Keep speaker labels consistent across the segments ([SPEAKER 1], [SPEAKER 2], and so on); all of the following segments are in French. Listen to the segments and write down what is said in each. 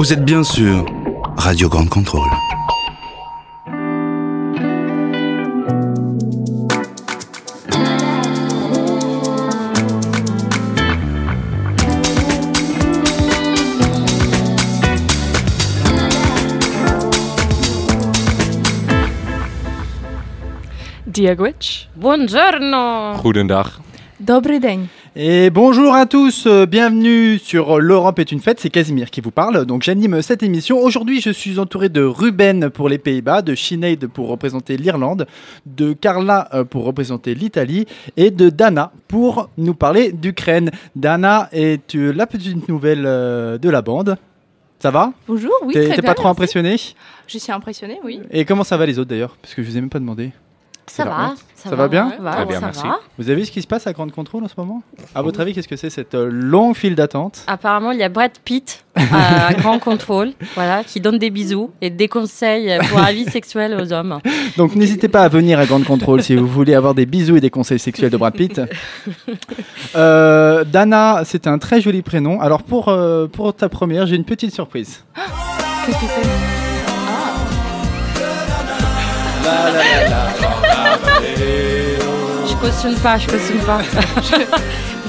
[SPEAKER 1] Vous êtes bien sûr Radio Grande Contrôle.
[SPEAKER 2] Diagwitch.
[SPEAKER 3] Buongiorno.
[SPEAKER 4] Goedendag.
[SPEAKER 2] Dobry.
[SPEAKER 5] Et bonjour à tous, euh, bienvenue sur L'Europe est une fête, c'est Casimir qui vous parle. Donc j'anime cette émission. Aujourd'hui, je suis entouré de Ruben pour les Pays-Bas, de Sinead pour représenter l'Irlande, de Carla euh, pour représenter l'Italie et de Dana pour nous parler d'Ukraine. Dana est la petite nouvelle euh, de la bande? Ça va?
[SPEAKER 2] Bonjour, oui,
[SPEAKER 5] T'es pas trop impressionné?
[SPEAKER 2] Je suis impressionnée, oui.
[SPEAKER 5] Et comment ça va les autres d'ailleurs? Parce que je vous ai même pas demandé.
[SPEAKER 3] Ça va,
[SPEAKER 5] honte. Ça va bien
[SPEAKER 3] ça va,
[SPEAKER 4] Très bien,
[SPEAKER 3] ça
[SPEAKER 4] merci.
[SPEAKER 3] va.
[SPEAKER 5] Vous avez vu ce qui se passe à Grande Contrôle en ce moment? À votre avis, qu'est-ce que c'est cette euh, longue file d'attente?
[SPEAKER 3] Apparemment, il y a Brad Pitt à Grand Contrôle, voilà, qui donne des bisous et des conseils pour la vie sexuelle aux hommes.
[SPEAKER 5] Donc n'hésitez pas à venir à Grande Contrôle si vous voulez avoir des bisous et des conseils sexuels de Brad Pitt. Euh, Dana, c'est un très joli prénom. Alors pour, euh, pour ta première, j'ai une petite surprise.
[SPEAKER 2] Qu'est-ce que c'est?
[SPEAKER 3] Je cautionne pas, je cautionne pas. je,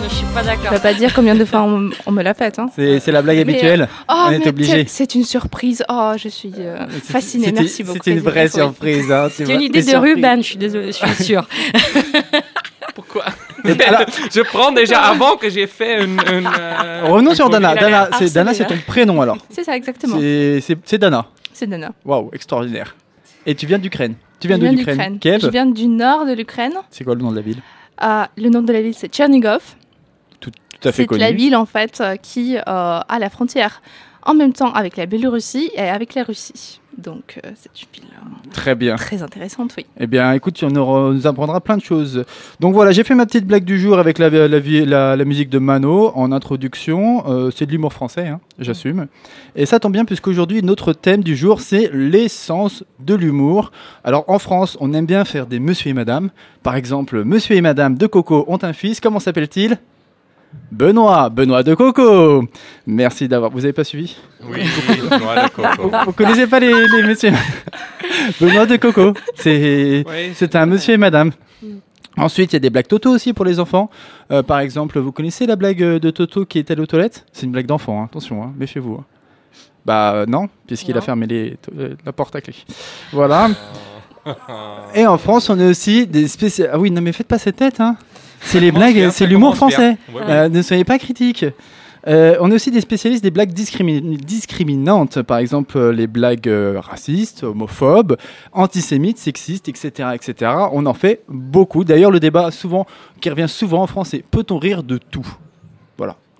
[SPEAKER 3] je suis pas d'accord.
[SPEAKER 2] vais pas dire combien de fois on, on me l'a fait. Hein.
[SPEAKER 5] C'est la blague
[SPEAKER 2] Mais,
[SPEAKER 5] habituelle.
[SPEAKER 2] Oh,
[SPEAKER 5] On est obligé.
[SPEAKER 2] c'est- C'est une surprise. Oh, je suis euh, fascinée. Merci beaucoup.
[SPEAKER 5] C'est une vraie surprise. hein,
[SPEAKER 3] C'est une idée de. Ruben, je suis désolée, je suis sûre.
[SPEAKER 4] Pourquoi?
[SPEAKER 5] Alors-
[SPEAKER 4] Je prends déjà avant que j'ai fait une. une, euh,
[SPEAKER 5] Revenons
[SPEAKER 4] une
[SPEAKER 5] sur Dana. Dana, c'est Dana, c'est ton prénom alors.
[SPEAKER 2] C'est ça, exactement.
[SPEAKER 5] C'est Dana.
[SPEAKER 2] C'est Dana.
[SPEAKER 5] Waouh, extraordinaire. Et tu viens d'Ukraine. Tu viens de l'Ukraine.
[SPEAKER 2] Je viens du nord de l'Ukraine.
[SPEAKER 5] C'est quoi le nom de la ville?
[SPEAKER 2] Euh, le nom de la ville, c'est Tchernigov.
[SPEAKER 5] Tout à fait
[SPEAKER 2] C'est
[SPEAKER 5] connu.
[SPEAKER 2] la ville en fait euh, qui euh, a la frontière en même temps avec la Biélorussie et avec la Russie. Donc euh, c'est une ville euh,
[SPEAKER 5] Très bien.
[SPEAKER 2] très intéressante, oui.
[SPEAKER 5] Eh bien, écoute, on aura- nous apprendra plein de choses. Donc voilà, j'ai fait ma petite blague du jour avec la, la, la- la musique de Mano en introduction. Euh, c'est de l'humour français, hein, j'assume. Et ça tombe bien puisqu'aujourd'hui, notre thème du jour, c'est l'essence de l'humour. Alors en France, on aime bien faire des monsieur et madame. Par exemple, monsieur et madame de Coco ont un fils. Comment s'appelle-t-il? Benoît, Benoît de Coco. Merci d'avoir. Vous avez pas suivi?
[SPEAKER 4] Oui, noix de coco.
[SPEAKER 5] vous, vous connaissez pas les, les messieurs? Benoît de Coco. C'est
[SPEAKER 4] Oui,
[SPEAKER 5] c'est un monsieur et madame. Ensuite, il y a des blagues Toto aussi pour les enfants. Euh, par exemple, vous connaissez la blague euh, de Toto qui est allé aux toilettes? C'est une blague d'enfant, hein. attention, hein, méfiez-vous. hein. Bah euh, non, puisqu'il a fermé les, euh, la porte à clé. Voilà. Et en France, on a aussi des spécial. Ah oui, non mais faites pas cette tête, hein. C'est les blagues, c'est l'humour français.
[SPEAKER 4] Ouais,
[SPEAKER 5] Euh, ne soyez pas critiques. Euh, on a aussi des spécialistes des blagues discrimi- discriminantes, par exemple euh, les blagues euh, racistes, homophobes, antisémites, sexistes, etc., etc. On en fait beaucoup. D'ailleurs, le débat souvent, qui revient souvent en France, c'est peut-on rire de tout?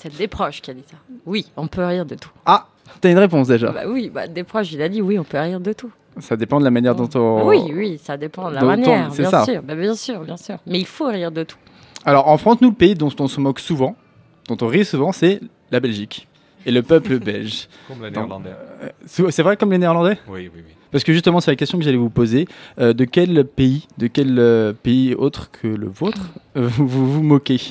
[SPEAKER 3] C'est des proches qui a dit ça. Oui, on peut rire de tout.
[SPEAKER 5] Ah, t'as une réponse déjà.
[SPEAKER 3] Bah oui, bah, des proches, il a dit oui, on peut rire de tout.
[SPEAKER 5] Ça dépend de la manière dont on.
[SPEAKER 3] Oui, oui, ça dépend de la manière, bien
[SPEAKER 5] ça.
[SPEAKER 3] sûr. Bah, bien sûr, bien sûr. Mais il faut rire de tout.
[SPEAKER 5] Alors en France, nous, le pays dont on se moque souvent, dont on rit souvent, c'est la Belgique et le peuple belge.
[SPEAKER 4] Comme néerlandais.
[SPEAKER 5] C'est c'est vrai comme les Néerlandais?
[SPEAKER 4] Oui, oui, oui.
[SPEAKER 5] Parce que justement, c'est la question que j'allais vous poser. Euh, de quel pays, de quel euh, pays autre que le vôtre, euh, vous vous moquez?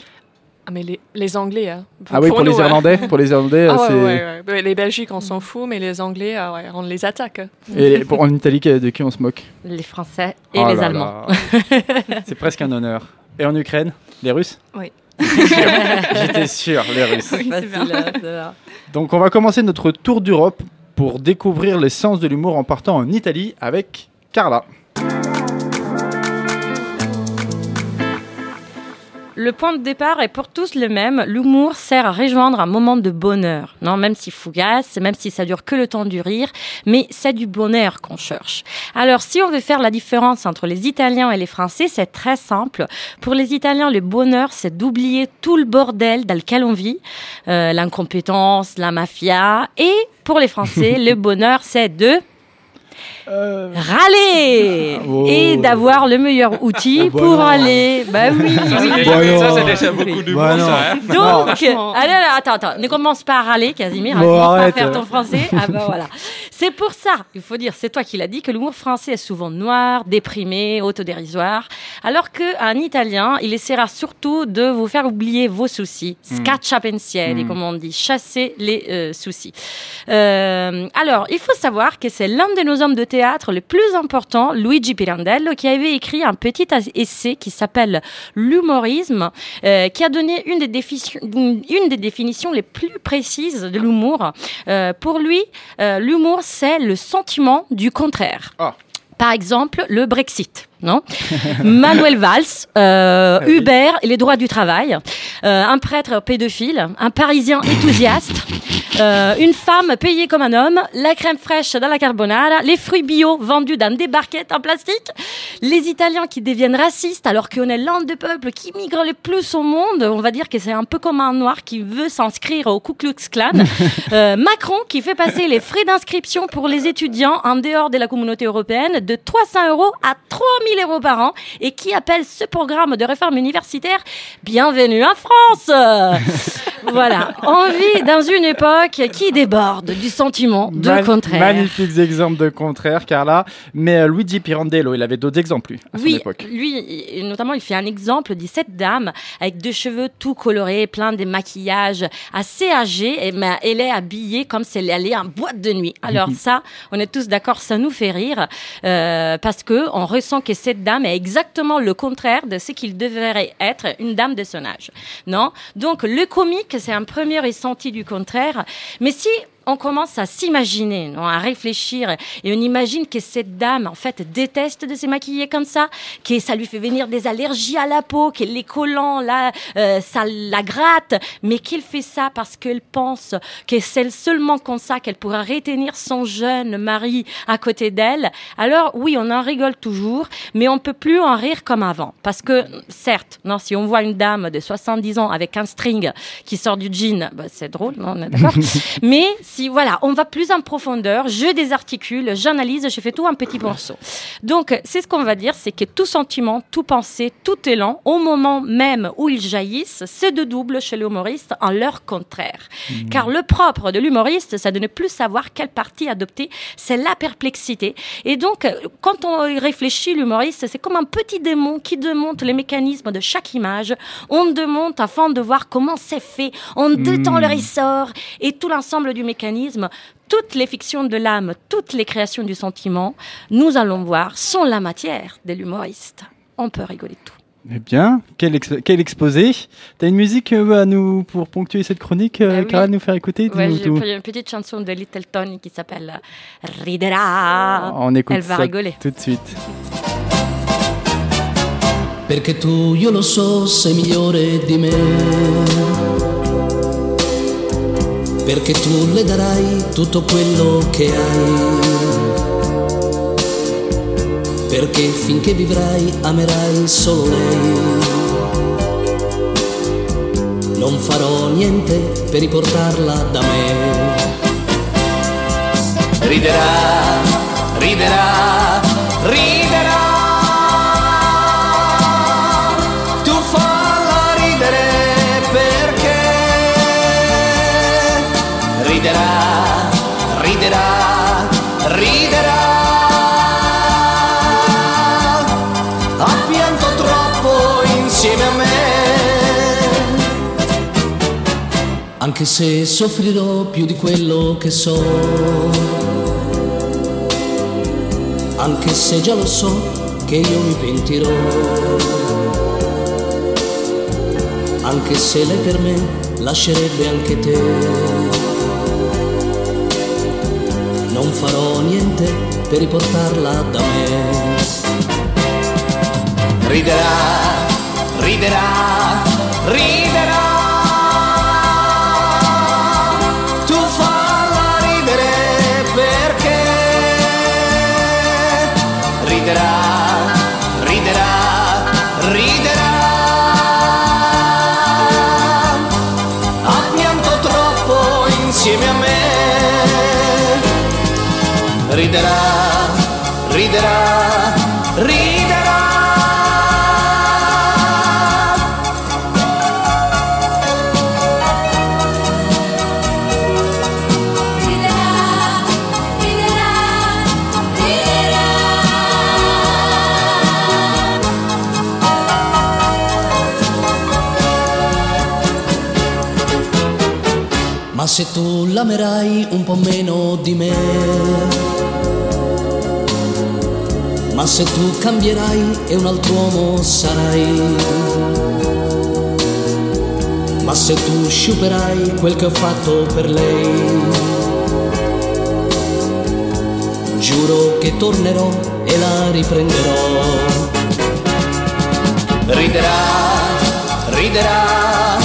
[SPEAKER 6] Ah, mais les, les Anglais, hein.
[SPEAKER 5] Ah oui, pour les
[SPEAKER 6] nous, hein.
[SPEAKER 5] Irlandais, pour les Irlandais,
[SPEAKER 6] Ah
[SPEAKER 5] c'est.
[SPEAKER 6] ouais, ouais, ouais. Les Belgiques, on s'en fout, mais les Anglais, ah ouais, on les attaque.
[SPEAKER 5] Et pour, en Italie, de qui on se moque?
[SPEAKER 3] Les Français et
[SPEAKER 5] Oh
[SPEAKER 3] les
[SPEAKER 5] là
[SPEAKER 3] Allemands.
[SPEAKER 5] là. c'est presque un honneur. Et en Ukraine, les Russes?
[SPEAKER 2] Oui.
[SPEAKER 5] J'étais sûr, les Russes.
[SPEAKER 2] Oui,
[SPEAKER 3] Facile, hein.
[SPEAKER 5] Donc on va commencer notre tour d'Europe pour découvrir l'essence de l'humour en partant en Italie avec Carla.
[SPEAKER 3] Le point de départ est pour tous le même. L'humour sert à rejoindre un moment de bonheur. Non, même si fougasse, même si ça dure que le temps du rire, mais c'est du bonheur qu'on cherche. Alors, si on veut faire la différence entre les Italiens et les Français, c'est très simple. Pour les Italiens, le bonheur, c'est d'oublier tout le bordel dans lequel on vit, euh, l'incompétence, la mafia. Et pour les Français, le bonheur, c'est de
[SPEAKER 5] Euh,
[SPEAKER 3] râler
[SPEAKER 5] Oh.
[SPEAKER 3] et d'avoir le meilleur outil
[SPEAKER 5] Oh, bah
[SPEAKER 3] pour
[SPEAKER 5] non.
[SPEAKER 3] aller. Bah oui.
[SPEAKER 4] Ça, c'est
[SPEAKER 3] oui.
[SPEAKER 4] déjà,
[SPEAKER 5] Bah
[SPEAKER 4] ça, c'est déjà beaucoup d'humour,
[SPEAKER 5] Bah
[SPEAKER 4] ça. hein.
[SPEAKER 3] Donc,
[SPEAKER 2] franchement.
[SPEAKER 3] allez, allez, attends, attends, ne commence pas à râler, Casimir.
[SPEAKER 5] Bon,
[SPEAKER 3] commence pas à faire ton français. Ah bah voilà. C'est pour ça, il faut dire, c'est toi qui l'as dit, que l'humour français est souvent noir, déprimé, autodérisoire, alors qu'un Italien, il essaiera surtout de vous faire oublier vos soucis. Scaccia pensieri,
[SPEAKER 5] Mm.
[SPEAKER 3] comme on dit, chasser les euh, soucis. Euh, alors, il faut savoir que c'est l'un de nos hommes de théâtre les plus importants, Luigi Pirandello, qui avait écrit un petit essai qui s'appelle L'humorisme, euh, qui a donné une des, défi- une une des définitions les plus précises de l'humour. Euh, pour lui, euh, l'humour, c'est le sentiment du contraire.
[SPEAKER 5] Ah.
[SPEAKER 3] Par exemple, le Brexit. Non Manuel Valls, euh,
[SPEAKER 5] Ah oui.
[SPEAKER 3] Uber et les droits du travail, euh, un prêtre pédophile, un parisien enthousiaste, euh, une femme payée comme un homme, la crème fraîche dans la carbonara, les fruits bio vendus dans des barquettes en plastique, les Italiens qui deviennent racistes alors qu'on est l'un des peuples qui migrent le plus au monde. On va dire que c'est un peu comme un noir qui veut s'inscrire au Ku Klux Klan. Euh, Macron qui fait passer les frais d'inscription pour les étudiants en dehors de la communauté européenne de 300 euros à 3000 euros par an et qui appelle ce programme de réforme universitaire Bienvenue en France. voilà, on vit dans une époque qui déborde du sentiment de contraire.
[SPEAKER 5] Magnifiques exemples de contraire, Carla. Mais euh, Luigi Pirandello, il avait d'autres exemples, lui, à son
[SPEAKER 3] Oui,
[SPEAKER 5] époque.
[SPEAKER 3] lui, notamment, il fait un exemple de cette dame avec deux cheveux tout colorés, plein de maquillage, assez âgée, et mais elle est habillée comme si elle allait en boîte de nuit. Alors ça, on est tous d'accord, ça nous fait rire euh, parce que on ressent que cette dame est exactement le contraire de ce qu'il devrait être une dame de son âge. Non, donc le comique, c'est un premier ressenti du contraire. Mais si on commence à s'imaginer, à réfléchir, et on imagine que cette dame, en fait, déteste de se maquiller comme ça, que ça lui fait venir des allergies à la peau, que les collants, là, euh, ça la gratte, mais qu'elle fait ça parce qu'elle pense que c'est seulement comme ça qu'elle pourra retenir son jeune mari à côté d'elle. Alors, oui, on en rigole toujours, mais on peut plus en rire comme avant. Parce que, certes, non, si on voit une dame de 70 ans avec un string qui sort du jean, bah, c'est drôle, non, on est d'accord? mais si, voilà, on va plus en profondeur, je désarticule, j'analyse, je fais tout un petit morceau. Donc, c'est ce qu'on va dire, c'est que tout sentiment, tout pensée, tout élan, au moment même où ils jaillissent, c'est de double chez l'humoriste en leur contraire. Car le propre de l'humoriste, c'est de ne plus savoir quelle partie adopter, c'est la perplexité. Et donc, quand on réfléchit, l'humoriste, c'est comme un petit démon qui démonte les mécanismes de chaque image. On démonte afin de voir comment c'est fait. On détend le ressort et tout l'ensemble du mécanisme. Toutes les fictions de l'âme, toutes les créations du sentiment, nous allons voir, sont la matière de l'humoriste. On peut rigoler de tout.
[SPEAKER 5] Eh bien, quel, ex- quel exposé. T'as une musique euh, à nous pour ponctuer cette chronique, euh,
[SPEAKER 3] Ah oui.
[SPEAKER 5] Nous faire écouter
[SPEAKER 3] Ouais, j'ai une petite chanson de Little Tony qui s'appelle euh, Ridera.
[SPEAKER 5] On écoute
[SPEAKER 3] Elle va
[SPEAKER 5] ça
[SPEAKER 3] rigoler.
[SPEAKER 5] tout de suite.
[SPEAKER 7] perché tu io lo so sei migliore di me. Perché tu le darai tutto quello che hai. Perché finché vivrai amerai solo lei. Non farò niente per riportarla da me. Riderà, riderà, riderà. Anche se soffrirò più di quello che so. Anche se già lo so che io mi pentirò anche se lei per me lascerebbe anche te. Non farò niente per riportarla da me. Riderà, riderà, riderà. Riderà, riderà, se tu l'amerai un po' meno di me. Ma se tu cambierai e un altro uomo sarai. Ma se tu sciuperai quel che ho fatto per lei. Giuro che tornerò e la riprenderò. Riderà, riderà.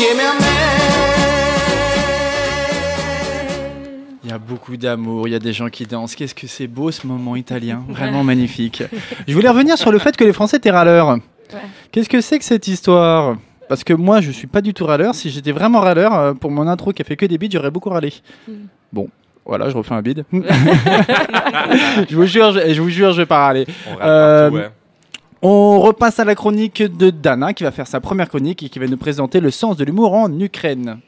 [SPEAKER 7] Insieme a me.
[SPEAKER 5] Il y a beaucoup d'amour, il y a des gens qui dansent. Qu'est-ce que c'est beau ce moment italien, vraiment magnifique. Je voulais revenir sur le fait que les Français étaient râleurs. Qu'est-ce que c'est que cette histoire? Parce que moi, je suis pas du tout râleur. Si j'étais vraiment râleur, euh, pour mon intro qui a fait que des bides, j'aurais beaucoup râlé. Bon, voilà, je refais un bide. je vous jure, je, je vous jure, je vais pas râler.
[SPEAKER 4] On râle
[SPEAKER 5] Euh,
[SPEAKER 4] partout, ouais.
[SPEAKER 5] On repasse à la chronique de Dana qui va faire sa première chronique et qui va nous présenter le sens de l'humour en Ukraine.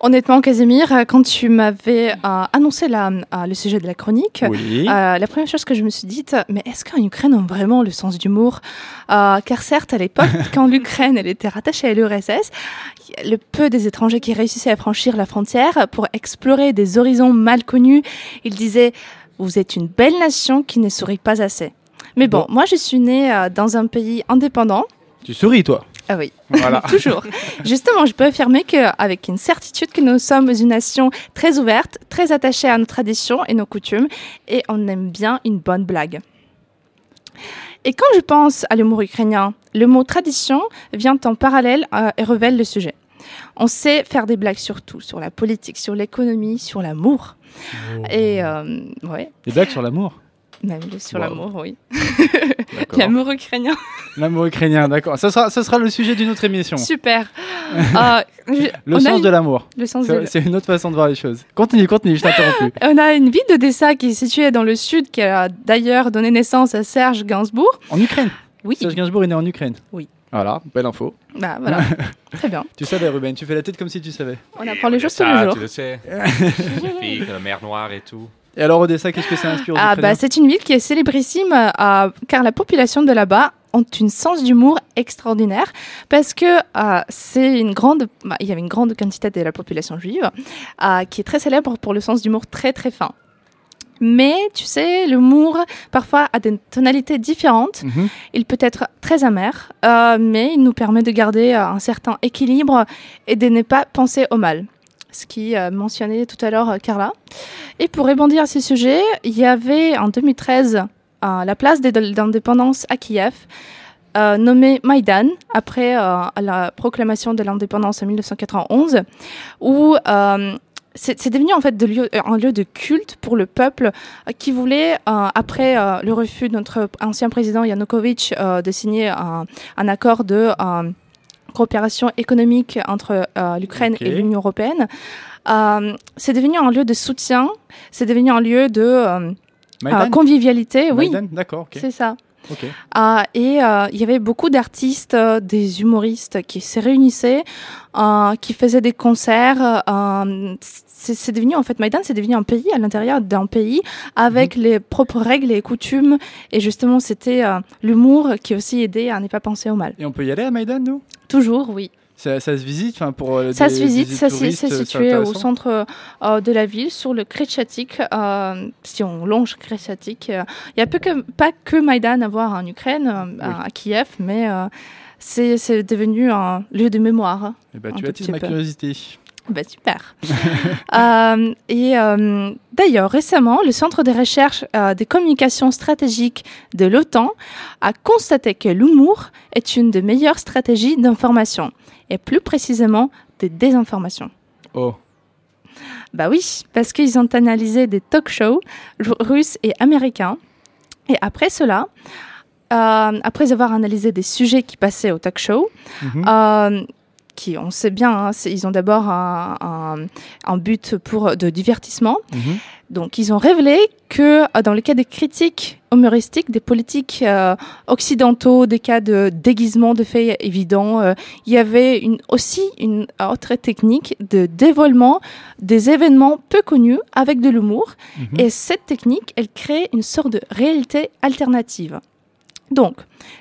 [SPEAKER 2] Honnêtement, Casimir, quand tu m'avais euh, annoncé la- euh, le sujet de la chronique,
[SPEAKER 5] Oui.
[SPEAKER 2] euh, la première chose que je me suis dite, mais est-ce qu'en Ukraine on a vraiment le sens d'humour? Car certes, à l'époque, quand l'Ukraine elle était rattachée à l'URSS, le peu des étrangers qui réussissaient à franchir la frontière pour explorer des horizons mal connus, ils disaient vous êtes une belle nation qui ne sourit pas assez. Mais bon,
[SPEAKER 5] Bon.
[SPEAKER 2] moi je suis née dans un pays indépendant.
[SPEAKER 5] Tu souris, toi?
[SPEAKER 2] Ah oui,
[SPEAKER 5] Voilà.
[SPEAKER 2] toujours. Justement, je peux affirmer qu'avec une certitude que nous sommes une nation très ouverte, très attachée à nos traditions et nos coutumes, et on aime bien une bonne blague. Et quand je pense à l'humour ukrainien, le mot tradition vient en parallèle euh, et révèle le sujet. On sait faire des blagues sur tout, sur la politique, sur l'économie, sur l'amour. Et euh, ouais,
[SPEAKER 5] Des blagues sur l'amour?
[SPEAKER 2] même sur
[SPEAKER 5] Wow.
[SPEAKER 2] l'amour, oui. L'amour ukrainien.
[SPEAKER 5] L'amour ukrainien, d'accord. Ce sera, ce sera le sujet d'une autre émission.
[SPEAKER 2] Super. Euh, je-
[SPEAKER 5] Le
[SPEAKER 2] on a
[SPEAKER 5] sens
[SPEAKER 2] une-
[SPEAKER 5] de l'amour.
[SPEAKER 2] le sens
[SPEAKER 5] C'est
[SPEAKER 2] de
[SPEAKER 5] c'est une autre façon de voir les choses. Continue, continue, je t'interromps plus.
[SPEAKER 2] On a une ville de Dessa qui est située dans le sud, qui a d'ailleurs donné naissance à Serge Gainsbourg.
[SPEAKER 5] En Ukraine.
[SPEAKER 2] Oui.
[SPEAKER 5] Serge Gainsbourg est né en Ukraine.
[SPEAKER 2] Oui.
[SPEAKER 5] Voilà, belle info.
[SPEAKER 2] Bah voilà. Très bien.
[SPEAKER 5] Tu savais, Ruben, tu fais la tête comme si tu savais.
[SPEAKER 2] On apprend les choses tous
[SPEAKER 4] Ça,
[SPEAKER 2] les jours.
[SPEAKER 4] Tu le sais. les filles, la mer Noire et tout.
[SPEAKER 5] Et alors, Odessa, qu'est-ce que ça inspire aux
[SPEAKER 2] Ah bah c'est une ville qui est célébrissime euh, car la population de là-bas ont une sens d'humour extraordinaire parce que euh, c'est une grande bah, il y avait une grande quantité de la population juive euh, qui est très célèbre pour le sens d'humour très très fin. Mais tu sais, l'humour parfois a des tonalités différentes.
[SPEAKER 5] Mhm.
[SPEAKER 2] Il peut être très amer, euh, mais il nous permet de garder euh, un certain équilibre et de ne pas penser au mal. Ce qui euh, mentionnait tout à l'heure euh, Carla. Et pour rebondir à ce sujet, il y avait en 2013 euh, la place d'indépendance à Kiev, euh, nommée Maïdan, après la proclamation de l'indépendance en 1991, où c'est devenu en fait un lieu de culte pour le peuple qui voulait, après le refus de notre ancien président Yanukovych de signer un, accord de coopération économique entre euh, l'Ukraine et l'Union européenne, euh, c'est devenu un lieu de soutien, c'est devenu un lieu de euh,
[SPEAKER 5] Maïdan
[SPEAKER 2] convivialité, oui,
[SPEAKER 5] D'accord,
[SPEAKER 2] c'est ça. et euh, il y avait beaucoup d'artistes, euh, des humoristes qui se réunissaient, qui faisaient des concerts. c'est devenu, en fait, Maïdan, c'est devenu un pays à l'intérieur d'un pays avec les propres règles et coutumes. Et justement, c'était l'humour qui aussi aidait à ne pas penser au mal.
[SPEAKER 5] Et on peut y aller à Maïdan, nous?
[SPEAKER 2] Toujours, oui.
[SPEAKER 5] ça, ça se visite pour euh,
[SPEAKER 2] Ça se visite, ça c'est situé au centre euh, de la ville, sur le Kretchatik. euh, si on longe Kretchatik, euh, il n'y a peu que, pas que Maïdan à voir en Ukraine, euh, à- Kiev, mais c'est devenu un lieu de mémoire.
[SPEAKER 5] Eh ben,
[SPEAKER 2] un
[SPEAKER 5] tu attises ma
[SPEAKER 2] peu.
[SPEAKER 5] curiosité.
[SPEAKER 2] Bah, super. Euh, et euh, d'ailleurs, récemment, le Centre de recherche euh, des communications stratégiques de l'OTAN a constaté que l'humour est une des meilleures stratégies d'information, et plus précisément de désinformation.
[SPEAKER 5] Oh,
[SPEAKER 2] Bah oui, parce qu'ils ont analysé des talk shows ru- russes et américains. Et après cela, après avoir analysé des sujets qui passaient au talk show,
[SPEAKER 5] Mhm.
[SPEAKER 2] euh, qui, on sait bien, hein, ils ont d'abord un, un- un but pour de divertissement.
[SPEAKER 5] Mhm.
[SPEAKER 2] Donc, ils ont révélé que euh, dans le cas des critiques humoristiques des politiques euh, occidentaux, des cas de déguisement de faits évidents, euh, il y avait une, aussi une autre technique de dévoilement des événements peu connus avec de l'humour.
[SPEAKER 5] Mhm.
[SPEAKER 2] Et cette technique, elle crée une sorte de réalité alternative. Donc,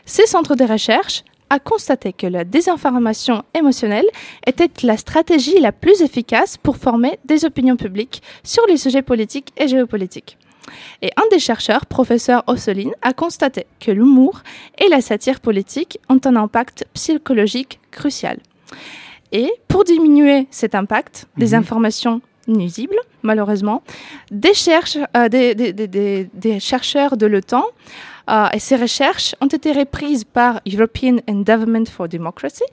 [SPEAKER 2] ces centres de recherche a constaté que la désinformation émotionnelle était la stratégie la plus efficace pour former des opinions publiques sur les sujets politiques et géopolitiques. Et un des chercheurs, professeur Osselin, a constaté que l'humour et la satire politique ont un impact psychologique crucial. Et pour diminuer cet impact des
[SPEAKER 5] Mhm.
[SPEAKER 2] informations nuisibles, malheureusement, des, cherche- euh, des, des- chercheurs de l'OTAN et ces recherches ont été reprises par European Endowment for Democracy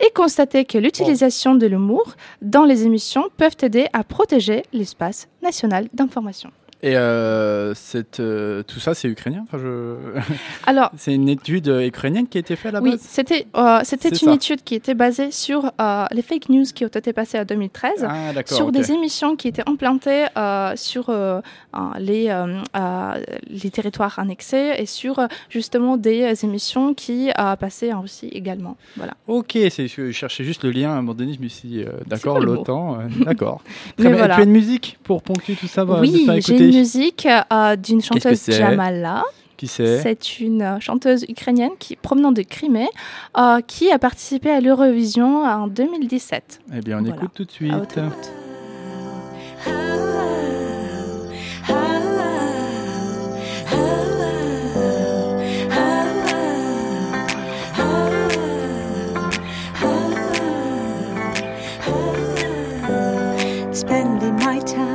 [SPEAKER 2] et constaté que l'utilisation de l'humour dans les émissions peuvent aider à protéger l'espace national d'information.
[SPEAKER 5] Et euh, cette, euh, tout ça, c'est ukrainien? Enfin, je...
[SPEAKER 2] Alors,
[SPEAKER 5] C'est une étude euh, ukrainienne qui a été faite à la
[SPEAKER 2] oui,
[SPEAKER 5] base?
[SPEAKER 2] c'était euh, c'était une
[SPEAKER 5] ça.
[SPEAKER 2] étude qui était basée sur les fake news qui ont été passées en 2013.
[SPEAKER 5] Ah,
[SPEAKER 2] sur des émissions qui étaient implantées sur les, les territoires annexés et sur justement des émissions qui passaient en Russie également. Voilà.
[SPEAKER 5] Ok, c'est, je cherchais juste le lien à un moment donné, je me suis dit, d'accord, l'OTAN, d'accord. Très bien.
[SPEAKER 2] voilà.
[SPEAKER 5] Tu as une musique pour ponctuer tout ça, va,
[SPEAKER 2] oui, j'ai musique euh, d'une chanteuse Jamala.
[SPEAKER 5] Qui c'est
[SPEAKER 2] C'est une euh, chanteuse ukrainienne qui provenant de Crimée euh, qui a participé à l'Eurovision en 2017.
[SPEAKER 5] Eh bien, on
[SPEAKER 2] Voilà.
[SPEAKER 5] écoute tout de suite.
[SPEAKER 8] Spending my time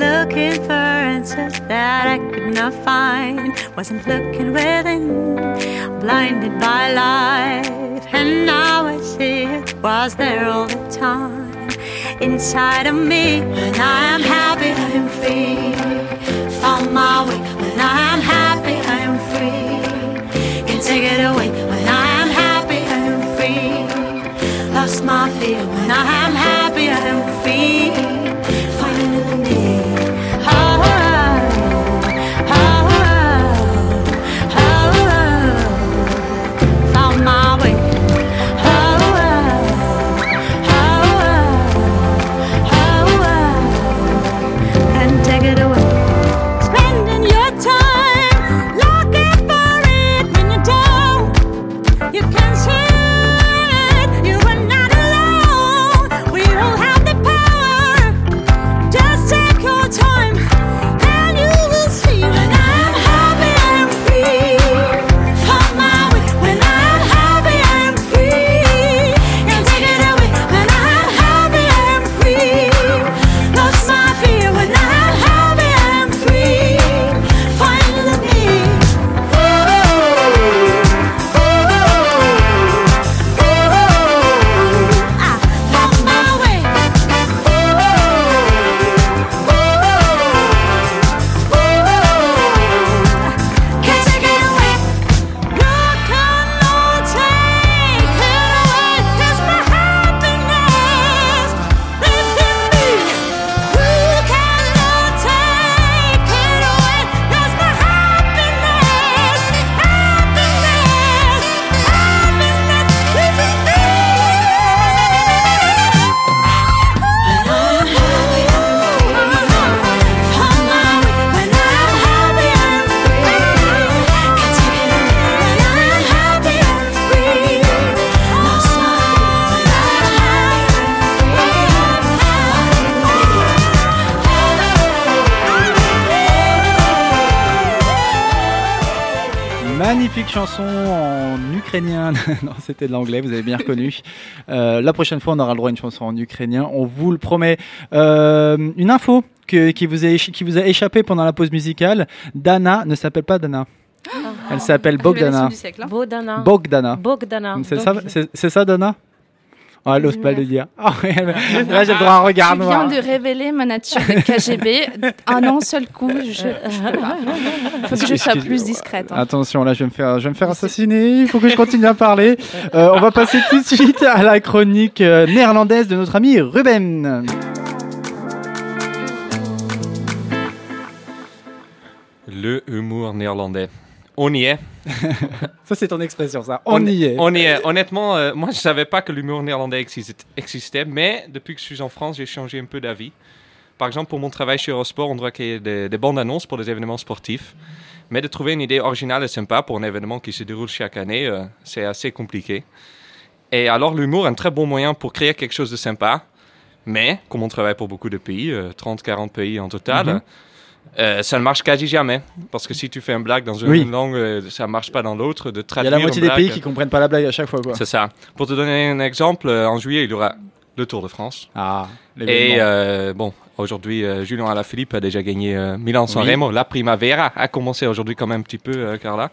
[SPEAKER 8] looking for answers that I could not find. Wasn't looking within, blinded by life. And now I see it was there all the time. Inside of me, when I am happy, I am free. Found my way, when I am happy, I am free. Can't take it away, when I am happy, I am free. Lost my fear, when I am happy, I am free.
[SPEAKER 5] C'était de l'anglais, vous avez bien reconnu. Euh, la prochaine fois, on aura le droit à une chanson en ukrainien, on vous le promet. Euh, une info que- qui, vous a, éch- qui vous a échappé pendant la pause musicale. Dana ne s'appelle pas Dana. Elle s'appelle Bogdana.
[SPEAKER 2] Du siècle, hein.
[SPEAKER 5] Bogdana.
[SPEAKER 3] Bogdana.
[SPEAKER 5] C'est
[SPEAKER 3] Donc,
[SPEAKER 5] ça, c'est- c'est ça, Dana? Oh, elle n'ose pas le dire. Oh, là, j'ai le droit à un regard
[SPEAKER 2] Tu viens
[SPEAKER 5] noir.
[SPEAKER 2] de révéler ma nature de KGB en un seul coup. Je, je peux pas. Faut que je sois plus discrète. hein.
[SPEAKER 5] Attention, là, je vais me faire, je vais me faire assassiner. Il faut que je continue à parler. Euh, on va passer tout de suite à la chronique euh, néerlandaise de notre ami Ruben.
[SPEAKER 4] Le humour néerlandais. On y est.
[SPEAKER 5] Ça, c'est ton expression, ça. On, y est.
[SPEAKER 4] On y est. Honnêtement, euh, moi, je savais pas que l'humour néerlandais existe- existait, mais depuis que je suis en France, j'ai changé un peu d'avis. Par exemple, pour mon travail chez Eurosport, on doit créer des, des bandes annonces pour des événements sportifs. Mais de trouver une idée originale et sympa pour un événement qui se déroule chaque année, euh, c'est assez compliqué. Et alors, l'humour est un très bon moyen pour créer quelque chose de sympa. Mais, comme on travaille pour beaucoup de pays, 30-40 pays en total,
[SPEAKER 5] Mhm.
[SPEAKER 4] Euh, ça ne marche quasi jamais. Parce que si tu fais un blague dans une
[SPEAKER 5] Oui.
[SPEAKER 4] langue, euh, ça ne marche pas dans l'autre. De
[SPEAKER 5] Il y a la moitié
[SPEAKER 4] une
[SPEAKER 5] des pays qui comprennent pas la blague à chaque fois,
[SPEAKER 4] c'est ça. Pour te donner un exemple, euh, en juillet, il y aura le Tour de France.
[SPEAKER 5] Ah,
[SPEAKER 4] Et bon, aujourd'hui, Julien Alaphilippe a déjà gagné Milan-San
[SPEAKER 5] Oui.
[SPEAKER 4] Remo. La Primavera a commencé aujourd'hui quand même un petit peu, Carla.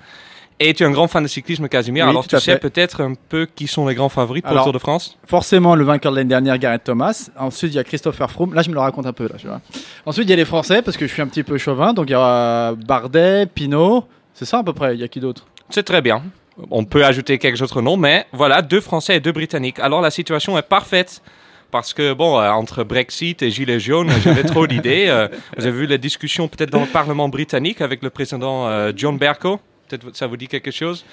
[SPEAKER 4] Et tu es un grand fan de cyclisme, Casimir.
[SPEAKER 5] Oui,
[SPEAKER 4] alors tu sais peut-être un peu qui sont les grands favoris pour
[SPEAKER 5] Alors,
[SPEAKER 4] le Tour de France?
[SPEAKER 5] Forcément, le vainqueur de l'année dernière, Gareth Thomas. Ensuite, il y a Christopher Froome. Là, je me le raconte un peu. Là, tu vois. Ensuite, il y a les Français, parce que je suis un petit peu chauvin. Donc, il y aura Bardet, Pinot. C'est ça à peu près. Il y a qui d'autre?
[SPEAKER 4] C'est très bien. On peut ajouter quelques autres noms, mais voilà, deux Français et deux Britanniques. Alors la situation est parfaite. Parce que, bon, euh, entre Brexit et Gilets jaunes, j'avais trop d'idées. Euh, vous avez vu la discussion peut-être dans le Parlement britannique avec le président euh, John Bercow? Peut-être ça vous dit quelque chose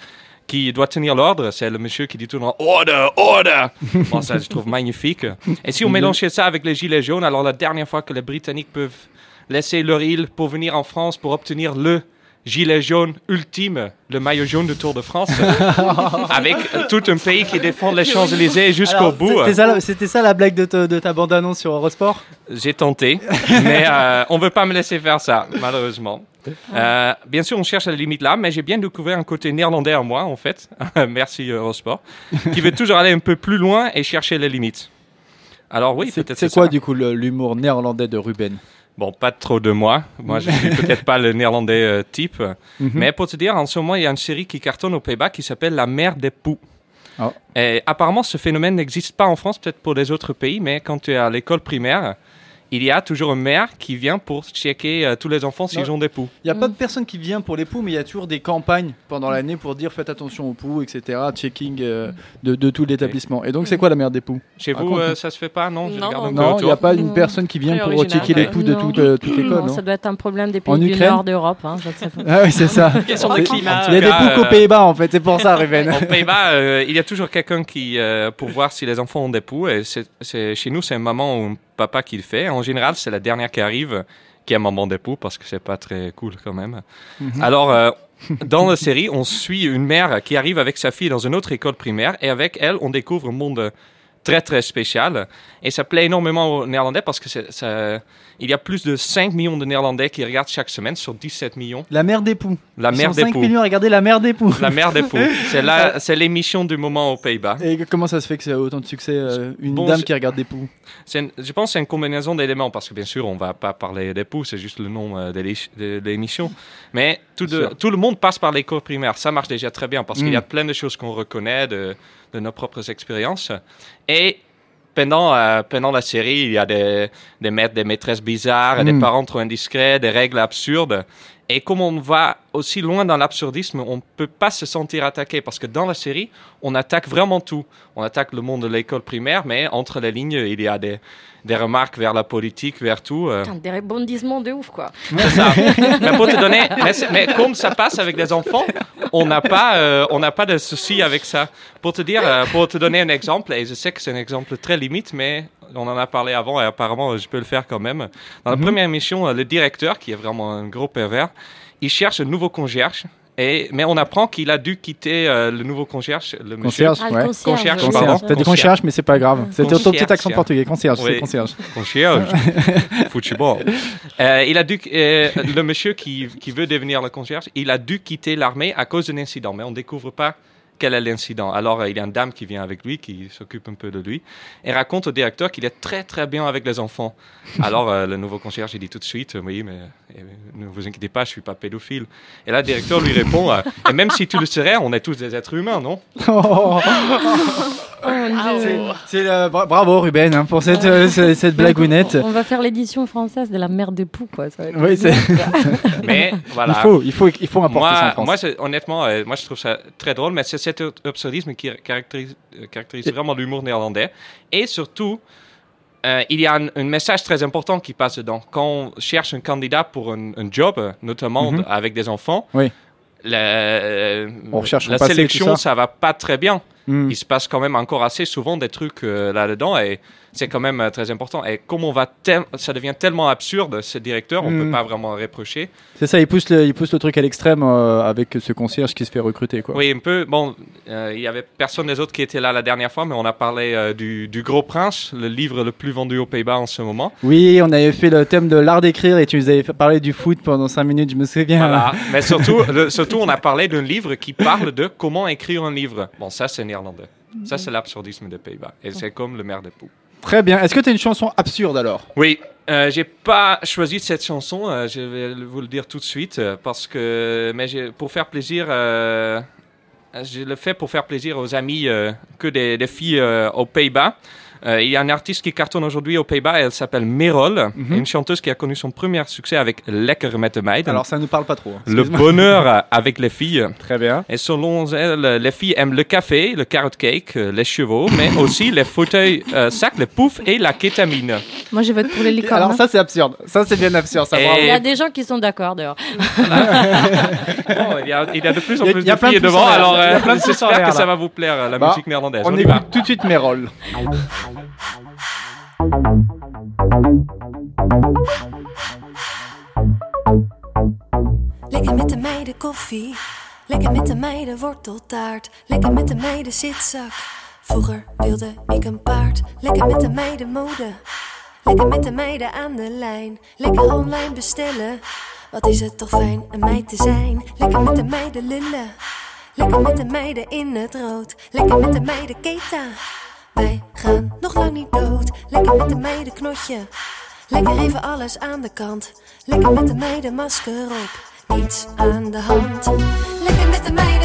[SPEAKER 4] qui doit tenir l'ordre, c'est le monsieur qui dit tout le temps Order, order Bon, ça, je trouve magnifique. Et si on mélangeait ça avec les Gilets jaunes, alors la dernière fois que les Britanniques peuvent laisser leur île pour venir en France pour obtenir le gilet jaune ultime, le maillot jaune du Tour de France, avec tout un pays qui défend les Champs-Élysées jusqu'au bout.
[SPEAKER 5] C'était ça, la- C'était ça la blague de, te- de ta bande-annonce sur Eurosport?
[SPEAKER 4] J'ai tenté, mais euh, on veut pas me laisser faire ça, malheureusement. Euh, bien sûr, on cherche la limite là, mais j'ai bien découvert un côté néerlandais en moi, en fait. Merci Eurosport, qui veut toujours aller un peu plus loin et chercher les limites. Alors oui,
[SPEAKER 5] C'est
[SPEAKER 4] peut-être
[SPEAKER 5] c'est quoi
[SPEAKER 4] ça.
[SPEAKER 5] du coup l'humour néerlandais de Ruben?
[SPEAKER 4] Bon, pas trop de moi. Moi, je suis peut-être pas le néerlandais euh, type.
[SPEAKER 5] Mhm.
[SPEAKER 4] Mais pour te dire, en ce moment, il y a une série qui cartonne aux Pays-Bas qui s'appelle La mer des poux.
[SPEAKER 5] Oh.
[SPEAKER 4] Et apparemment, ce phénomène n'existe pas en France, peut-être pour les autres pays, mais quand tu es à l'école primaire, il y a toujours une mère qui vient pour checker euh, tous les enfants s'ils ont des poux.
[SPEAKER 5] Il n'y a pas de personne qui vient pour les poux, mais il y a toujours des campagnes pendant l'année pour dire faites attention aux poux, etc. Checking euh, de, de tout l'établissement. Et donc, c'est quoi la mère des poux?
[SPEAKER 4] Chez vous, euh, ça se fait pas Non,
[SPEAKER 6] Non,
[SPEAKER 4] un
[SPEAKER 5] il n'y a pas une personne qui vient pour checker les poux de toute, euh, toute l'école,
[SPEAKER 3] Non,
[SPEAKER 5] non
[SPEAKER 3] ça doit être un problème des pays du nord d'Europe. hein.
[SPEAKER 5] Ah oui, c'est ça.
[SPEAKER 6] Question de
[SPEAKER 5] C'est-
[SPEAKER 6] climat.
[SPEAKER 5] Il y a des poux qu'aux Pays-Bas, en fait. C'est pour ça, Ruben.
[SPEAKER 4] Aux Pays-Bas, il y a toujours quelqu'un qui, pour voir si les enfants ont des poux, et chez nous, c'est un maman ou un papa qui le fait. En général, c'est la dernière qui arrive qui est maman des poux, parce que c'est pas très cool quand même.
[SPEAKER 5] Mhm.
[SPEAKER 4] Alors, euh, dans la série, on suit une mère qui arrive avec sa fille dans une autre école primaire, et avec elle, on découvre un monde très très spécial. Et ça plaît énormément aux Néerlandais parce que ça, il y a plus de 5 millions de Néerlandais qui regardent chaque semaine sur 17 millions.
[SPEAKER 5] La mère des poux.
[SPEAKER 4] La
[SPEAKER 5] Ils
[SPEAKER 4] mère
[SPEAKER 5] sont
[SPEAKER 4] des
[SPEAKER 5] 5
[SPEAKER 4] poux.
[SPEAKER 5] millions à regarder la mère des poux.
[SPEAKER 4] La mère des poux. C'est, la, c'est l'émission du moment aux Pays-Bas.
[SPEAKER 5] Et comment ça se fait que c'est autant de succès euh, Une
[SPEAKER 4] Bon,
[SPEAKER 5] dame qui regarde des poux?
[SPEAKER 4] Une- je pense que c'est une combinaison d'éléments, parce que bien sûr, on va pas parler des poux, c'est juste le nom euh, de l'é- de l'émission. Mais tout, de- tout le monde passe par l'école primaire. Ça marche déjà très bien, parce qu'il y a
[SPEAKER 5] Mm.
[SPEAKER 4] plein de choses qu'on reconnaît de, de nos propres expériences. Et pendant, euh, pendant la série, il y a des, des maîtres, des maîtresses bizarres, des
[SPEAKER 5] Mm.
[SPEAKER 4] parents trop indiscrets, des règles absurdes. Et comme on va aussi loin dans l'absurdisme, on ne peut pas se sentir attaqué parce que dans la série, on attaque vraiment tout. On attaque le monde de l'école primaire, mais entre les lignes, il y a des, des remarques vers la politique, vers tout. euh.
[SPEAKER 3] Putain, des rebondissements de ouf, quoi.
[SPEAKER 4] C'est ça. mais pour te donner, mais, comme ça passe avec des enfants, on n'a pas, euh, on n'a pas de souci avec ça. Pour te dire, euh, pour te donner un exemple, et je sais que c'est un exemple très limite, mais on en a parlé avant et apparemment je peux le faire quand même. Dans la
[SPEAKER 5] Mhm.
[SPEAKER 4] première émission, le directeur, qui est vraiment un gros pervers, il cherche un nouveau concierge. Et, mais on apprend qu'il a dû quitter euh, le nouveau concierge, le monsieur.
[SPEAKER 5] Concierge,
[SPEAKER 3] Ah,
[SPEAKER 5] ouais.
[SPEAKER 3] concierge.
[SPEAKER 4] Concierge,
[SPEAKER 3] oui,
[SPEAKER 4] pardon.
[SPEAKER 5] Concierge.
[SPEAKER 3] c'est
[SPEAKER 5] T'as dit concierge, mais c'est pas grave. C'était ton petit accent portugais. Concierge, c'est
[SPEAKER 4] Oui.
[SPEAKER 5] concierge.
[SPEAKER 4] concierge, football. Euh, il a dû, euh, le monsieur qui, qui veut devenir le concierge, il a dû quitter l'armée à cause d'un incident, mais on ne découvre pas quel est l'incident. Alors, euh, il y a une dame qui vient avec lui, qui s'occupe un peu de lui, et raconte au directeur qu'il est très très bien avec les enfants. Alors, euh, le nouveau concierge, il dit tout de suite, oui, mais euh, ne vous inquiétez pas, je suis pas pédophile. Et là, le directeur lui répond, euh, et même si tu le serais, on est tous des êtres humains, non?
[SPEAKER 5] Oh. C'est bra- bravo Ruben hein, pour cette, euh, cette, cette blagounette.
[SPEAKER 3] On va faire l'édition française de la mère des poux, quoi. Ça va être
[SPEAKER 5] Oui, c'est-
[SPEAKER 4] Mais voilà.
[SPEAKER 5] Il faut, il faut, il faut importer ça en
[SPEAKER 4] Moi,
[SPEAKER 5] France.
[SPEAKER 4] moi c'est- honnêtement, euh, moi je trouve ça très drôle, mais c'est cet absurdisme qui caractérise, euh, caractérise vraiment l'humour néerlandais. Et surtout, euh, il y a un, un message très important qui passe dedans. Quand on cherche un candidat pour un, un job, euh, notamment
[SPEAKER 5] Mhm.
[SPEAKER 4] avec des enfants,
[SPEAKER 5] Oui.
[SPEAKER 4] la, euh,
[SPEAKER 5] On recherche
[SPEAKER 4] la
[SPEAKER 5] passé,
[SPEAKER 4] sélection,
[SPEAKER 5] tout ça
[SPEAKER 4] va pas très bien.
[SPEAKER 5] Hmm.
[SPEAKER 4] Il se passe quand même encore assez souvent des trucs euh, là-dedans et c'est quand même euh, très important. Et comme on va ça devient tellement absurde, ce directeur, on
[SPEAKER 5] Mm.
[SPEAKER 4] peut pas vraiment reprocher.
[SPEAKER 5] C'est ça, il pousse le, il pousse le truc à l'extrême euh, avec ce concierge qui se fait recruter. Quoi.
[SPEAKER 4] Oui, un peu. Bon, il y avait personne des autres qui était là la dernière fois, mais on a parlé du, du Gros Prince, le livre le plus vendu aux Pays-Bas en ce moment.
[SPEAKER 5] Oui, on avait fait le thème de l'art d'écrire et tu nous avais parler du foot pendant 5 minutes, je me souviens.
[SPEAKER 4] Voilà. mais surtout, le- surtout, on a parlé d'un livre qui parle de comment écrire un livre. Bon, ça, c'est néerlandais. Ça, c'est l'absurdisme des Pays-Bas. Et c'est comme le maire des poux.
[SPEAKER 5] Très bien. Est-ce que tu as une chanson absurde alors?
[SPEAKER 4] Oui, euh, j'ai pas choisi cette chanson, euh, je vais vous le dire tout de suite, euh, parce que, mais pour faire plaisir, euh, je le fais pour faire plaisir aux amis que des, des filles aux Pays-Bas. Euh, il y a un artiste qui cartonne aujourd'hui aux Pays-Bas, elle s'appelle Merol,
[SPEAKER 5] Mhm.
[SPEAKER 4] une chanteuse qui a connu son premier succès avec Lekker met de Meiden.
[SPEAKER 5] Alors ça nous parle pas trop. hein.
[SPEAKER 4] le bonheur avec les filles.
[SPEAKER 5] Très bien.
[SPEAKER 4] Et selon elle, les filles aiment le café, le carrot cake, euh, les chevaux, mais aussi les fauteuils euh, sacs, les poufs et la kétamine.
[SPEAKER 2] Moi, je vote pour les licornes.
[SPEAKER 5] Alors ça c'est absurde. Ça c'est bien absurde. Ça,
[SPEAKER 4] Et-
[SPEAKER 5] bravo.
[SPEAKER 3] Il y a des gens qui sont d'accord, d'ailleurs.
[SPEAKER 4] Bon, il, y a, il y a de plus en
[SPEAKER 5] Il y a-
[SPEAKER 4] plus
[SPEAKER 5] il y a
[SPEAKER 4] de
[SPEAKER 5] plein de
[SPEAKER 4] filles devant, alors euh, j'espère que ça va vous plaire, la
[SPEAKER 5] Bah,
[SPEAKER 4] musique néerlandaise.
[SPEAKER 5] On
[SPEAKER 4] y
[SPEAKER 5] écoute tout de suite Merol.
[SPEAKER 9] Lekker met de meiden koffie. Lekker met de meiden worteltaart. Lekker met de meiden zitzak. Vroeger wilde ik een paard. Lekker met de meiden mode. Lekker met de meiden aan de lijn. Lekker online bestellen. Wat is het toch fijn een meid te zijn. Lekker met de meiden lullen. Lekker met de meiden in het rood. Lekker met de meiden keta. Wij gaan nog lang niet dood. Lekker met de meiden knotje. Lekker even alles aan de kant. Lekker met de meiden masker op. Niets aan de hand. Lekker met de meiden,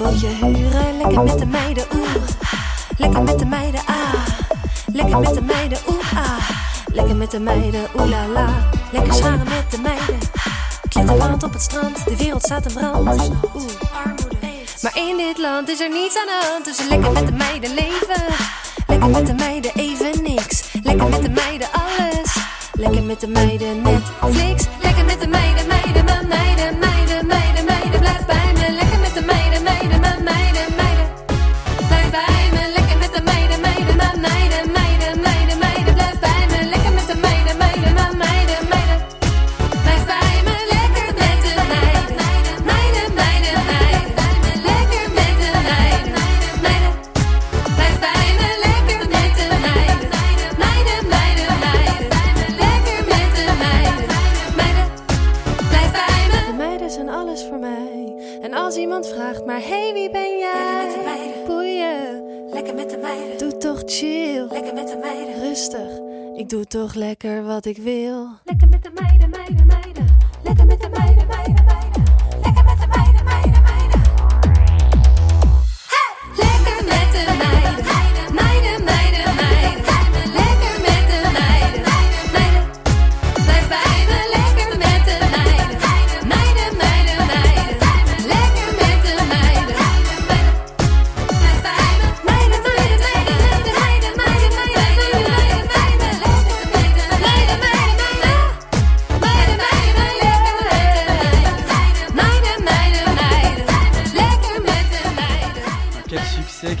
[SPEAKER 9] een huren. Lekker met de meiden oeh. Lekker met de meiden ah. Lekker met de meiden oeh ah. Lekker met de meiden oeh la la. Lekker scharen met de meiden. Klittenmaand op het strand. De wereld staat in brand. Oeh, armoede. Maar in dit land is er niets aan de hand. Dus lekker met de meiden leven. Lekker met de meiden even niks. Lekker met de meiden alles. Lekker met de meiden Netflix. Lekker met de meiden, vraagt, maar hey, wie ben jij? Boeien. Lekker met de meiden. Doe toch chill. Lekker met de meiden. Rustig. Ik doe toch lekker wat ik wil. Lekker met de meiden, meiden, meiden. Lekker met de meiden, meiden, meiden.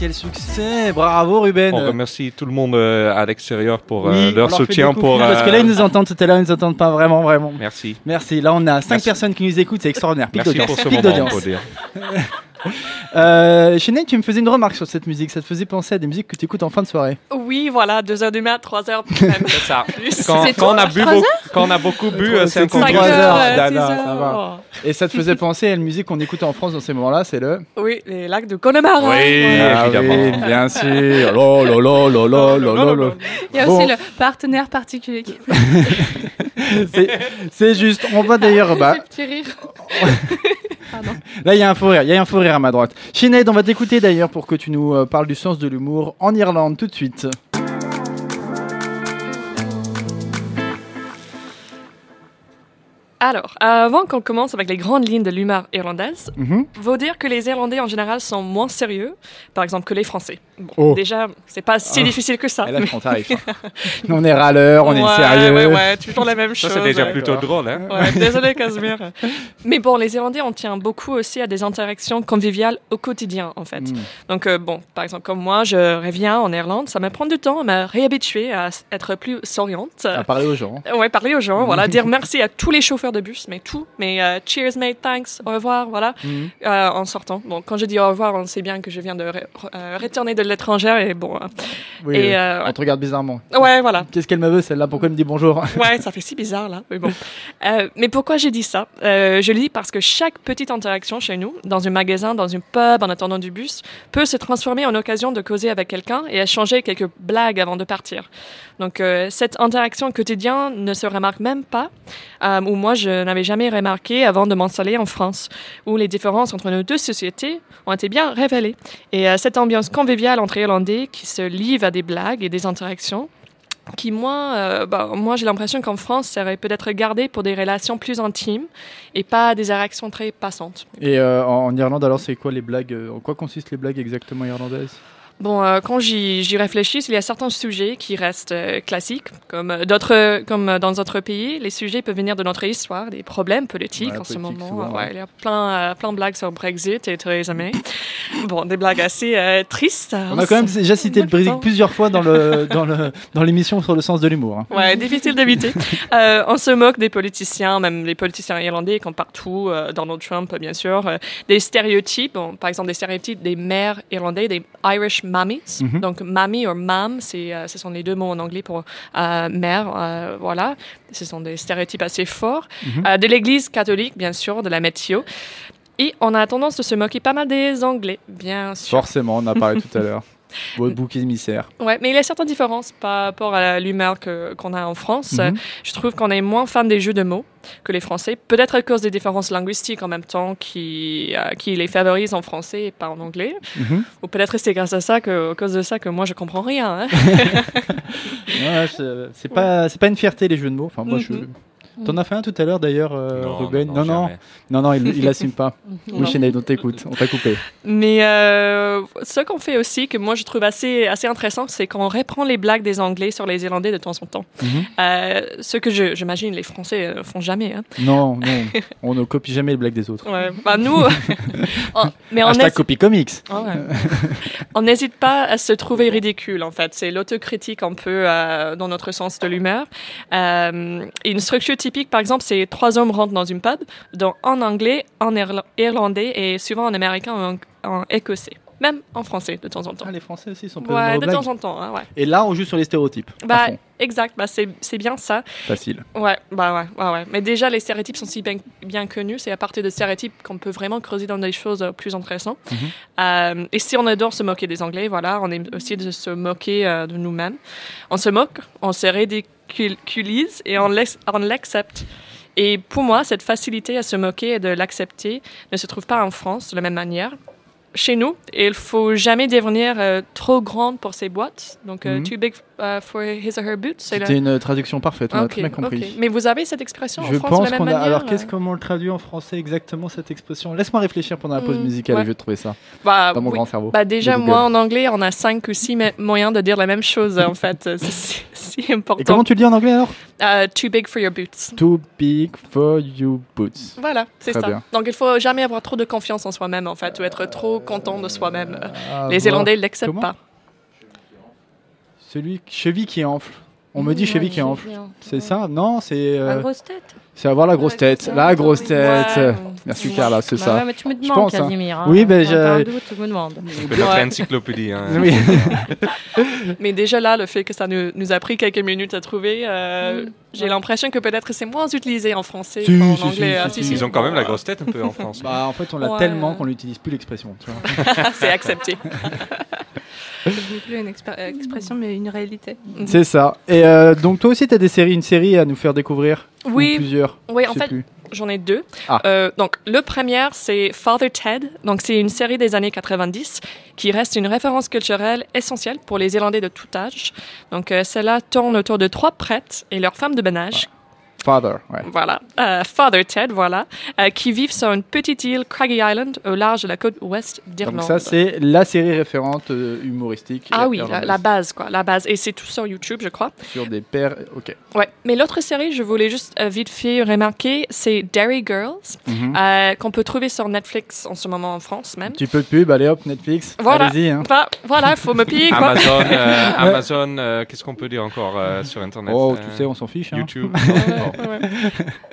[SPEAKER 5] Quel succès Bravo Ruben.
[SPEAKER 4] On remercie tout le monde euh, à l'extérieur pour euh,
[SPEAKER 5] Oui, on
[SPEAKER 4] leur soutien. Pour,
[SPEAKER 5] Parce que
[SPEAKER 4] euh,
[SPEAKER 5] là, ils nous entendent, tout à l'heure, ils nous entendent pas vraiment, vraiment.
[SPEAKER 4] Merci.
[SPEAKER 5] Merci. Là, on a 5
[SPEAKER 4] Merci.
[SPEAKER 5] personnes qui nous écoutent, c'est extraordinaire. Pic
[SPEAKER 4] Merci
[SPEAKER 5] d'audience.
[SPEAKER 4] pour ce moment, faut dire.
[SPEAKER 5] Euh, tu me faisais une remarque sur cette musique. Ça te faisait penser à des musiques que tu écoutes en fin de soirée.
[SPEAKER 6] Oui, voilà, 2h du mat, 3h même.
[SPEAKER 4] C'est ça. Quand, quand on a bu beaucoup, quand on a beaucoup bu, euh, c'est un
[SPEAKER 5] trois
[SPEAKER 4] compromis.
[SPEAKER 5] heures. Et ça te faisait penser à une musique qu'on écoute en France dans ces moments-là, c'est le.
[SPEAKER 6] Oui, les lacs de Connemara.
[SPEAKER 4] Oui.
[SPEAKER 5] Ah
[SPEAKER 4] évidemment.
[SPEAKER 5] bien sûr.
[SPEAKER 2] Il y a
[SPEAKER 5] Bon.
[SPEAKER 2] aussi le partenaire particulier qui
[SPEAKER 5] C'est- C'est juste. On va d'ailleurs. Bah,
[SPEAKER 2] fait petit rire. Pardon.
[SPEAKER 5] là, il y a un faux rire. Il y a un faux rire à ma droite. Sinead, on va t'écouter d'ailleurs pour que tu nous euh, parles du sens de l'humour en Irlande tout de suite.
[SPEAKER 6] Alors, avant qu'on commence avec les grandes lignes de l'humour irlandaise,
[SPEAKER 5] Mhm.
[SPEAKER 6] faut dire que les Irlandais en général sont moins sérieux, par exemple, que les Français. Bon,
[SPEAKER 5] Oh.
[SPEAKER 6] déjà, c'est pas si
[SPEAKER 5] Ah.
[SPEAKER 6] difficile que ça.
[SPEAKER 5] Et là, on t'arrive. hein. on est râleur, on est
[SPEAKER 6] Ouais,
[SPEAKER 5] sérieux.
[SPEAKER 6] Ouais, ouais, toujours la même
[SPEAKER 4] Ça,
[SPEAKER 6] chose.
[SPEAKER 4] c'est déjà
[SPEAKER 6] ouais.
[SPEAKER 4] plutôt drôle. Hein?
[SPEAKER 6] Ouais, désolé Casimir. Mais bon, les Irlandais, on tient beaucoup aussi à des interactions conviviales au quotidien, en fait.
[SPEAKER 5] Mm.
[SPEAKER 6] Donc, euh, bon, par exemple, comme moi, je reviens en Irlande, ça me prend du temps à me réhabituer à être plus souriante.
[SPEAKER 5] À parler aux gens.
[SPEAKER 6] Ouais, parler aux gens, voilà, dire merci à tous les chauffeurs de bus, mais tout, mais euh, cheers mate, thanks, au revoir, voilà,
[SPEAKER 5] Mhm.
[SPEAKER 6] euh, en sortant. Bon, quand je dis au revoir, on sait bien que je viens de re- retourner de l'étranger et bon,
[SPEAKER 5] Oui,
[SPEAKER 6] Et,
[SPEAKER 5] oui.
[SPEAKER 6] euh,
[SPEAKER 5] on te regarde bizarrement.
[SPEAKER 6] ouais, voilà.
[SPEAKER 5] Qu'est-ce qu'elle me veut celle-là? Pourquoi elle me dit bonjour?
[SPEAKER 6] Ouais, ça fait si bizarre là, mais bon. Euh, mais pourquoi j'ai dit ça? Euh, Je le dis parce que chaque petite interaction chez nous, dans un magasin, dans une pub, en attendant du bus, peut se transformer en occasion de causer avec quelqu'un et échanger quelques blagues avant de partir. Donc euh, cette interaction quotidienne ne se remarque même pas, euh, ou moi je n'avais jamais remarqué avant de m'installer en France, où les différences entre nos deux sociétés ont été bien révélées. Et euh, cette ambiance conviviale entre Irlandais qui se livrent à des blagues et des interactions qui moi, euh, bah, moi j'ai l'impression qu'en France, ça aurait peut-être gardé pour des relations plus intimes et pas des réactions très passantes.
[SPEAKER 5] Et en, Irlande, alors, c'est quoi les blagues En quoi consistent les blagues exactement irlandaises?
[SPEAKER 6] Bon, euh, quand j'y j'y réfléchis, il y a certains sujets qui restent euh, classiques, comme euh, d'autres, comme euh, dans d'autres pays, les sujets peuvent venir de notre histoire, des problèmes politiques
[SPEAKER 5] Ouais,
[SPEAKER 6] en ce moment.
[SPEAKER 5] souvent,
[SPEAKER 6] Ouais,
[SPEAKER 5] ouais.
[SPEAKER 6] Il y a plein, euh, plein de blagues sur Brexit et Theresa May. bon, des blagues assez euh, tristes.
[SPEAKER 5] On a quand même déjà cité le
[SPEAKER 6] Attends.
[SPEAKER 5] plusieurs fois dans le dans le dans l'émission sur le sens de l'humour. hein.
[SPEAKER 6] Ouais, difficile d'éviter. Euh, on se moque des politiciens, même les politiciens irlandais, comme partout, euh, Donald Trump, bien sûr. euh, des stéréotypes, bon, par exemple des stéréotypes des mères irlandais, des Irish mummies.
[SPEAKER 5] Mhm.
[SPEAKER 6] Donc, mammy ou mam, euh, ce sont les deux mots en anglais pour euh, mère. euh, voilà. Ce sont des stéréotypes assez forts.
[SPEAKER 5] Mhm.
[SPEAKER 6] De l'église catholique, bien sûr, de la météo. Et on a tendance de se moquer pas mal des Anglais, bien sûr.
[SPEAKER 5] Forcément, on en a parlé tout à l'heure. Votre bouc émissaire.
[SPEAKER 6] Ouais, mais il y a certaines différences par rapport à l'humeur qu'on a en France.
[SPEAKER 5] Mhm.
[SPEAKER 6] Je trouve qu'on est moins fan des jeux de mots que les Français. Peut-être à cause des différences linguistiques en même temps qui, euh, qui les favorisent en français et pas en anglais.
[SPEAKER 5] Mhm.
[SPEAKER 6] Ou peut-être c'est grâce à ça, que, à cause de ça, que moi je comprends rien. hein.
[SPEAKER 5] Ouais, c'est- pas c'est pas une fierté les jeux de mots. Enfin moi je. T'en as fait un tout à l'heure d'ailleurs, euh,
[SPEAKER 4] Non,
[SPEAKER 5] Ruben. Non non non non, il, il assume pas. Oui. Sinead, on t'écoute, on t'a coupé.
[SPEAKER 6] Mais euh, ce qu'on fait aussi, que moi je trouve assez, assez intéressant, c'est qu'on reprend les blagues des Anglais sur les Irlandais de temps en temps.
[SPEAKER 5] Mhm.
[SPEAKER 6] Euh, ce que j'imagine les Français euh, font jamais. hein.
[SPEAKER 5] Non non, on ne copie jamais les blagues des autres.
[SPEAKER 6] Ouais, bah nous, on- mais on
[SPEAKER 5] Hashtag copie comics.
[SPEAKER 6] Ah ouais. on n'hésite pas à se trouver ridicule, en fait. C'est l'autocritique un peu euh, dans notre sens de l'humeur. Euh, une structure typique, par exemple, c'est trois hommes rentrent dans une pub, donc en anglais, en irla- irlandais et souvent en américain ou en, en écossais. Même en français, de temps en temps.
[SPEAKER 5] Ah, les Français aussi sont pas
[SPEAKER 6] Ouais, de
[SPEAKER 5] blagues.
[SPEAKER 6] temps en temps, hein, ouais.
[SPEAKER 5] Et là, on joue sur les stéréotypes.
[SPEAKER 6] Bah, exact, bah, c'est bien ça.
[SPEAKER 5] Facile.
[SPEAKER 6] Ouais, bah ouais, ouais, ouais. Mais déjà, les stéréotypes sont si bien, bien connus. C'est à partir de stéréotypes qu'on peut vraiment creuser dans des choses euh, plus intéressantes.
[SPEAKER 5] Mhm.
[SPEAKER 6] Euh, et si on adore se moquer des Anglais, voilà, on aime aussi de se moquer euh, de nous-mêmes. On se moque, on se ridiculise et on l'accepte. Et pour moi, cette facilité à se moquer et de l'accepter ne se trouve pas en France de la même manière. Chez nous, il faut jamais devenir euh, trop grande pour ses boîtes. Donc, euh,
[SPEAKER 5] Mhm.
[SPEAKER 6] too big uh, for his or her boots. c'est le-
[SPEAKER 5] C'était une traduction parfaite, on a très bien compris.
[SPEAKER 6] Mais vous avez cette expression en
[SPEAKER 5] Je
[SPEAKER 6] France de
[SPEAKER 5] pense
[SPEAKER 6] la même
[SPEAKER 5] qu'on a.
[SPEAKER 6] manière
[SPEAKER 5] Alors, qu'est-ce
[SPEAKER 6] euh
[SPEAKER 5] comment on le traduit en français exactement cette expression? Laisse-moi réfléchir pendant la pause
[SPEAKER 6] Hmm,
[SPEAKER 5] musicale
[SPEAKER 6] ouais.
[SPEAKER 5] et je vais trouver ça
[SPEAKER 6] bah,
[SPEAKER 5] dans mon
[SPEAKER 6] oui.
[SPEAKER 5] grand cerveau.
[SPEAKER 6] Bah, déjà,
[SPEAKER 5] de
[SPEAKER 6] moi, en anglais, on a cinq ou six moyens de dire la même chose, en fait. C'est si, important.
[SPEAKER 5] Et comment tu le dis en anglais alors?
[SPEAKER 6] Euh, too big for your boots.
[SPEAKER 5] Too big for you boots.
[SPEAKER 6] Voilà, c'est ça.
[SPEAKER 5] bien.
[SPEAKER 6] Donc, il faut jamais avoir trop de confiance en soi-même, en fait, ou être trop content de soi-même. Euh, Les. Irlandais ne l'acceptent pas.
[SPEAKER 5] Celui cheville qui enfle. On me dit
[SPEAKER 3] ouais,
[SPEAKER 5] hein.
[SPEAKER 3] j'ai bien.
[SPEAKER 5] c'est ça? Non, c'est
[SPEAKER 3] La
[SPEAKER 5] euh,
[SPEAKER 3] grosse tête.
[SPEAKER 5] c'est avoir la grosse tête. La grosse tête.
[SPEAKER 6] Ouais.
[SPEAKER 5] Merci. Carla, c'est
[SPEAKER 3] Bah
[SPEAKER 5] ça.
[SPEAKER 3] mais tu me
[SPEAKER 5] Je
[SPEAKER 3] demandes,
[SPEAKER 5] pense, hein.
[SPEAKER 3] Casimir. hein.
[SPEAKER 5] Oui, ben,
[SPEAKER 3] Quand
[SPEAKER 5] j'ai-
[SPEAKER 3] doute, tu me demandes.
[SPEAKER 4] Peu notre encyclopédie. Hein.
[SPEAKER 5] Oui.
[SPEAKER 6] Mais déjà là, le fait que ça nous, nous a pris quelques minutes à trouver, euh,
[SPEAKER 3] Mm.
[SPEAKER 6] j'ai l'impression que peut-être c'est moins utilisé en français
[SPEAKER 5] Si,
[SPEAKER 6] qu'en
[SPEAKER 5] si,
[SPEAKER 6] anglais.
[SPEAKER 5] si,
[SPEAKER 6] Ah.
[SPEAKER 4] Ils ont quand même la grosse tête un peu en France.
[SPEAKER 5] Bah, en fait, on l'a tellement qu'on n'utilise plus l'expression.
[SPEAKER 6] c'est accepté.
[SPEAKER 2] C'est plus une euh, expression, mais une réalité.
[SPEAKER 5] C'est ça. Et euh, donc, toi aussi, tu as des séries, une série à nous faire découvrir? Ou
[SPEAKER 6] Oui,
[SPEAKER 5] plusieurs?
[SPEAKER 6] Oui, en fait. J'en ai deux.
[SPEAKER 5] Ah.
[SPEAKER 6] Euh, donc, le premier, c'est Father Ted. Donc, c'est une série des années 90 qui reste une référence culturelle essentielle pour les Irlandais de tout âge. Donc, euh, celle-là tourne autour de trois prêtres et leurs femmes de ménage.
[SPEAKER 5] Father, ouais.
[SPEAKER 6] Voilà. Euh, Father Ted, voilà. euh, qui vivent sur une petite île, Craggy Island, au large de la côte ouest d'Irlande.
[SPEAKER 5] Donc, ça, c'est la série référente euh, humoristique.
[SPEAKER 6] Ah oui, la, base, quoi. La base. Et c'est tout sur YouTube, je crois.
[SPEAKER 5] Sur des pères. Ok.
[SPEAKER 6] Ouais. Mais l'autre série, je voulais juste euh, vite fait remarquer, c'est Dairy Girls,
[SPEAKER 5] Mhm.
[SPEAKER 6] euh, qu'on peut trouver sur Netflix en ce moment en France même.
[SPEAKER 5] Un petit peu de pub, allez hop, Netflix.
[SPEAKER 6] Voilà.
[SPEAKER 5] Allez-y. Hein.
[SPEAKER 6] Bah, voilà, il faut me payer, quoi.
[SPEAKER 4] Amazon, euh, Amazon euh, qu'est-ce qu'on peut dire encore euh, sur Internet?
[SPEAKER 5] Oh,
[SPEAKER 4] euh,
[SPEAKER 5] tu sais, on s'en fiche. hein.
[SPEAKER 4] YouTube.
[SPEAKER 6] Ouais.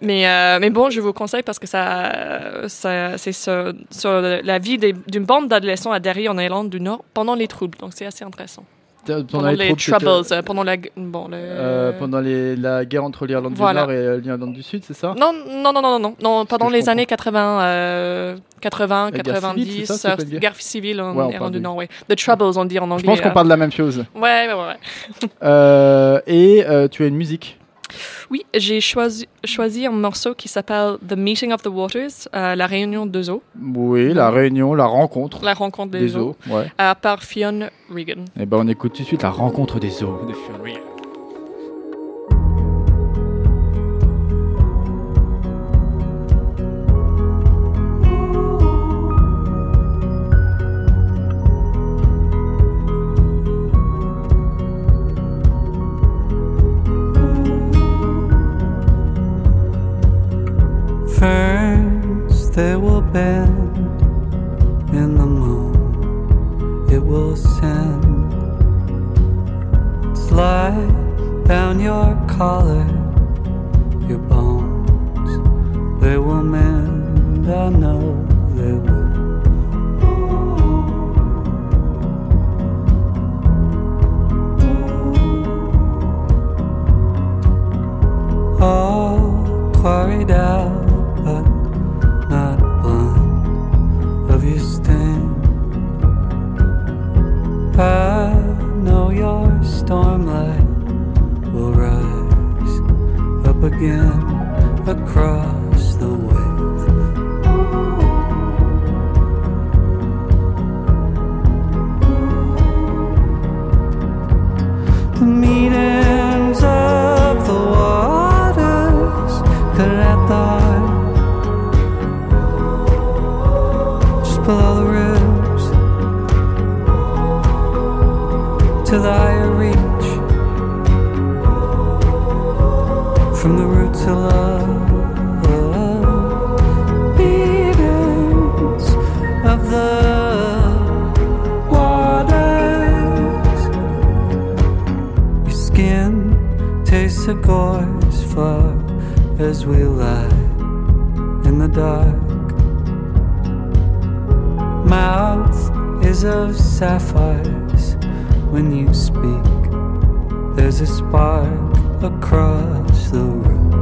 [SPEAKER 6] mais, euh, mais bon, je vous conseille parce que ça, ça c'est sur, sur la vie d'une bande d'adolescents à Derry en Irlande du Nord pendant les troubles. Donc c'est assez intéressant.
[SPEAKER 5] Pendant,
[SPEAKER 6] Pendant, les,
[SPEAKER 5] troubles,
[SPEAKER 6] euh, pendant la, gu- bon, le...
[SPEAKER 5] euh, pendant les- la guerre entre l'Irlande
[SPEAKER 6] Voilà.
[SPEAKER 5] du Nord et l'Irlande du Sud, c'est ça?
[SPEAKER 6] Non, non, non, non, non, non, pendant les
[SPEAKER 5] comprends.
[SPEAKER 6] années 80, euh, 80,
[SPEAKER 5] La guerre civile,
[SPEAKER 6] 90,
[SPEAKER 5] ça,
[SPEAKER 6] euh, guerre civile en
[SPEAKER 5] Ouais,
[SPEAKER 6] Irlande du
[SPEAKER 5] du-
[SPEAKER 6] Nord, ouais. The Troubles, on dit en anglais.
[SPEAKER 5] Je pense qu'on
[SPEAKER 6] euh.
[SPEAKER 5] parle de la même chose.
[SPEAKER 6] Ouais, ouais, ouais. ouais.
[SPEAKER 5] Euh, et euh, tu as une musique.
[SPEAKER 6] Oui, j'ai choisi, choisi un morceau qui s'appelle The Meeting of the Waters, euh, la réunion deux eaux,
[SPEAKER 5] Oui, la réunion, la rencontre
[SPEAKER 6] la rencontre des,
[SPEAKER 5] des
[SPEAKER 6] eaux,
[SPEAKER 5] eaux. Ouais.
[SPEAKER 6] euh, par Fionn Regan.
[SPEAKER 5] Et ben on écoute tout de suite la rencontre des eaux de.
[SPEAKER 10] First they will bend in the moon, it will send slide down your collar, your bones. Speak. There's a spark across the room.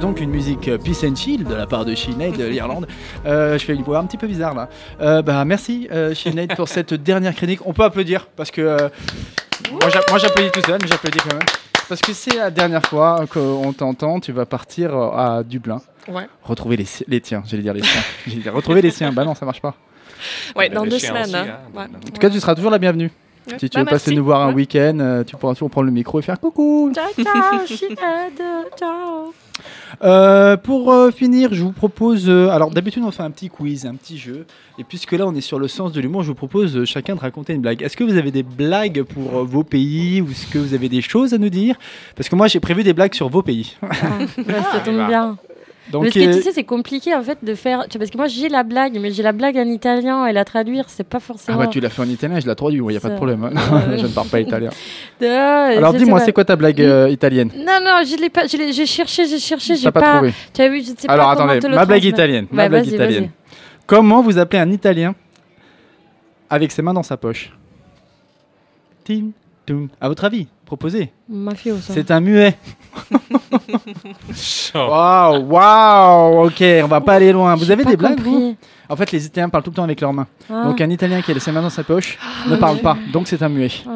[SPEAKER 5] Donc une musique Peace and Chill de la part de Sinead de l'Irlande. Euh, je fais une voix un petit peu bizarre là. Euh, bah, merci euh, Sinead pour cette dernière chronique. On peut applaudir parce que euh, moi j'a- moi, j'applaudis tout seul, mais j'applaudis quand même. Parce que c'est la dernière fois qu'on t'entend, tu vas partir à Dublin.
[SPEAKER 6] Ouais.
[SPEAKER 5] Retrouver les, tiens, j'allais dire les siens. J'allais dire retrouver les siens. Bah non, ça marche pas.
[SPEAKER 6] Ouais, dans deux
[SPEAKER 4] chiens
[SPEAKER 6] semaines.
[SPEAKER 4] aussi,
[SPEAKER 6] hein.
[SPEAKER 4] hein.
[SPEAKER 6] Ouais.
[SPEAKER 5] En tout cas, tu seras toujours la bienvenue. Si tu
[SPEAKER 6] Bah,
[SPEAKER 5] veux passer
[SPEAKER 6] merci.
[SPEAKER 5] nous voir un
[SPEAKER 6] Ouais.
[SPEAKER 5] week-end, tu pourras toujours prendre le micro et faire coucou.
[SPEAKER 3] Ciao, ciao, ciao.
[SPEAKER 5] Euh, pour euh, finir, je vous propose. euh, alors d'habitude, on fait un petit quiz, un petit jeu. Et puisque là, on est sur le sens de l'humour, je vous propose euh, chacun de raconter une blague. Est-ce que vous avez des blagues pour euh, vos pays ou est-ce que vous avez des choses à nous dire? Parce que moi, j'ai prévu des blagues sur vos pays.
[SPEAKER 3] Bah, ça tombe bien.
[SPEAKER 5] Donc,
[SPEAKER 3] parce que
[SPEAKER 5] euh,
[SPEAKER 3] tu sais, c'est compliqué en fait de faire. tu Parce que moi j'ai la blague, mais j'ai la blague en italien et la traduire, c'est pas
[SPEAKER 5] ah
[SPEAKER 3] forcément.
[SPEAKER 5] bah tu l'as fait en italien, je l'ai traduit, il n'y a pas de problème. hein.
[SPEAKER 3] Ouais.
[SPEAKER 5] je ne parle pas italien.
[SPEAKER 3] Ah,
[SPEAKER 5] Alors dis-moi, c'est quoi ta blague euh, italienne?
[SPEAKER 3] Non, non, je l'ai pas. J'ai cherché, j'ai cherché, j'ai
[SPEAKER 5] pas, trouvé
[SPEAKER 3] Tu as vu, je ne sais
[SPEAKER 5] Alors
[SPEAKER 3] pas comment
[SPEAKER 5] attendez, ma blague italienne. Ma
[SPEAKER 3] Ouais,
[SPEAKER 5] blague
[SPEAKER 3] vas-y,
[SPEAKER 5] italienne.
[SPEAKER 3] vas-y.
[SPEAKER 5] Comment vous appelez un Italien avec ses mains dans sa poche? Tim. À votre avis, proposez.
[SPEAKER 3] Mafioso.
[SPEAKER 5] C'est un muet. Waouh, waouh, ok, on va pas aller loin. Vous avez
[SPEAKER 3] pas
[SPEAKER 5] des blagues, vous? En fait, les Italiens parlent tout le temps avec leurs mains.
[SPEAKER 3] Ah.
[SPEAKER 5] Donc un Italien qui a ses mains dans sa poche ne parle pas, donc c'est un muet.
[SPEAKER 3] Oh.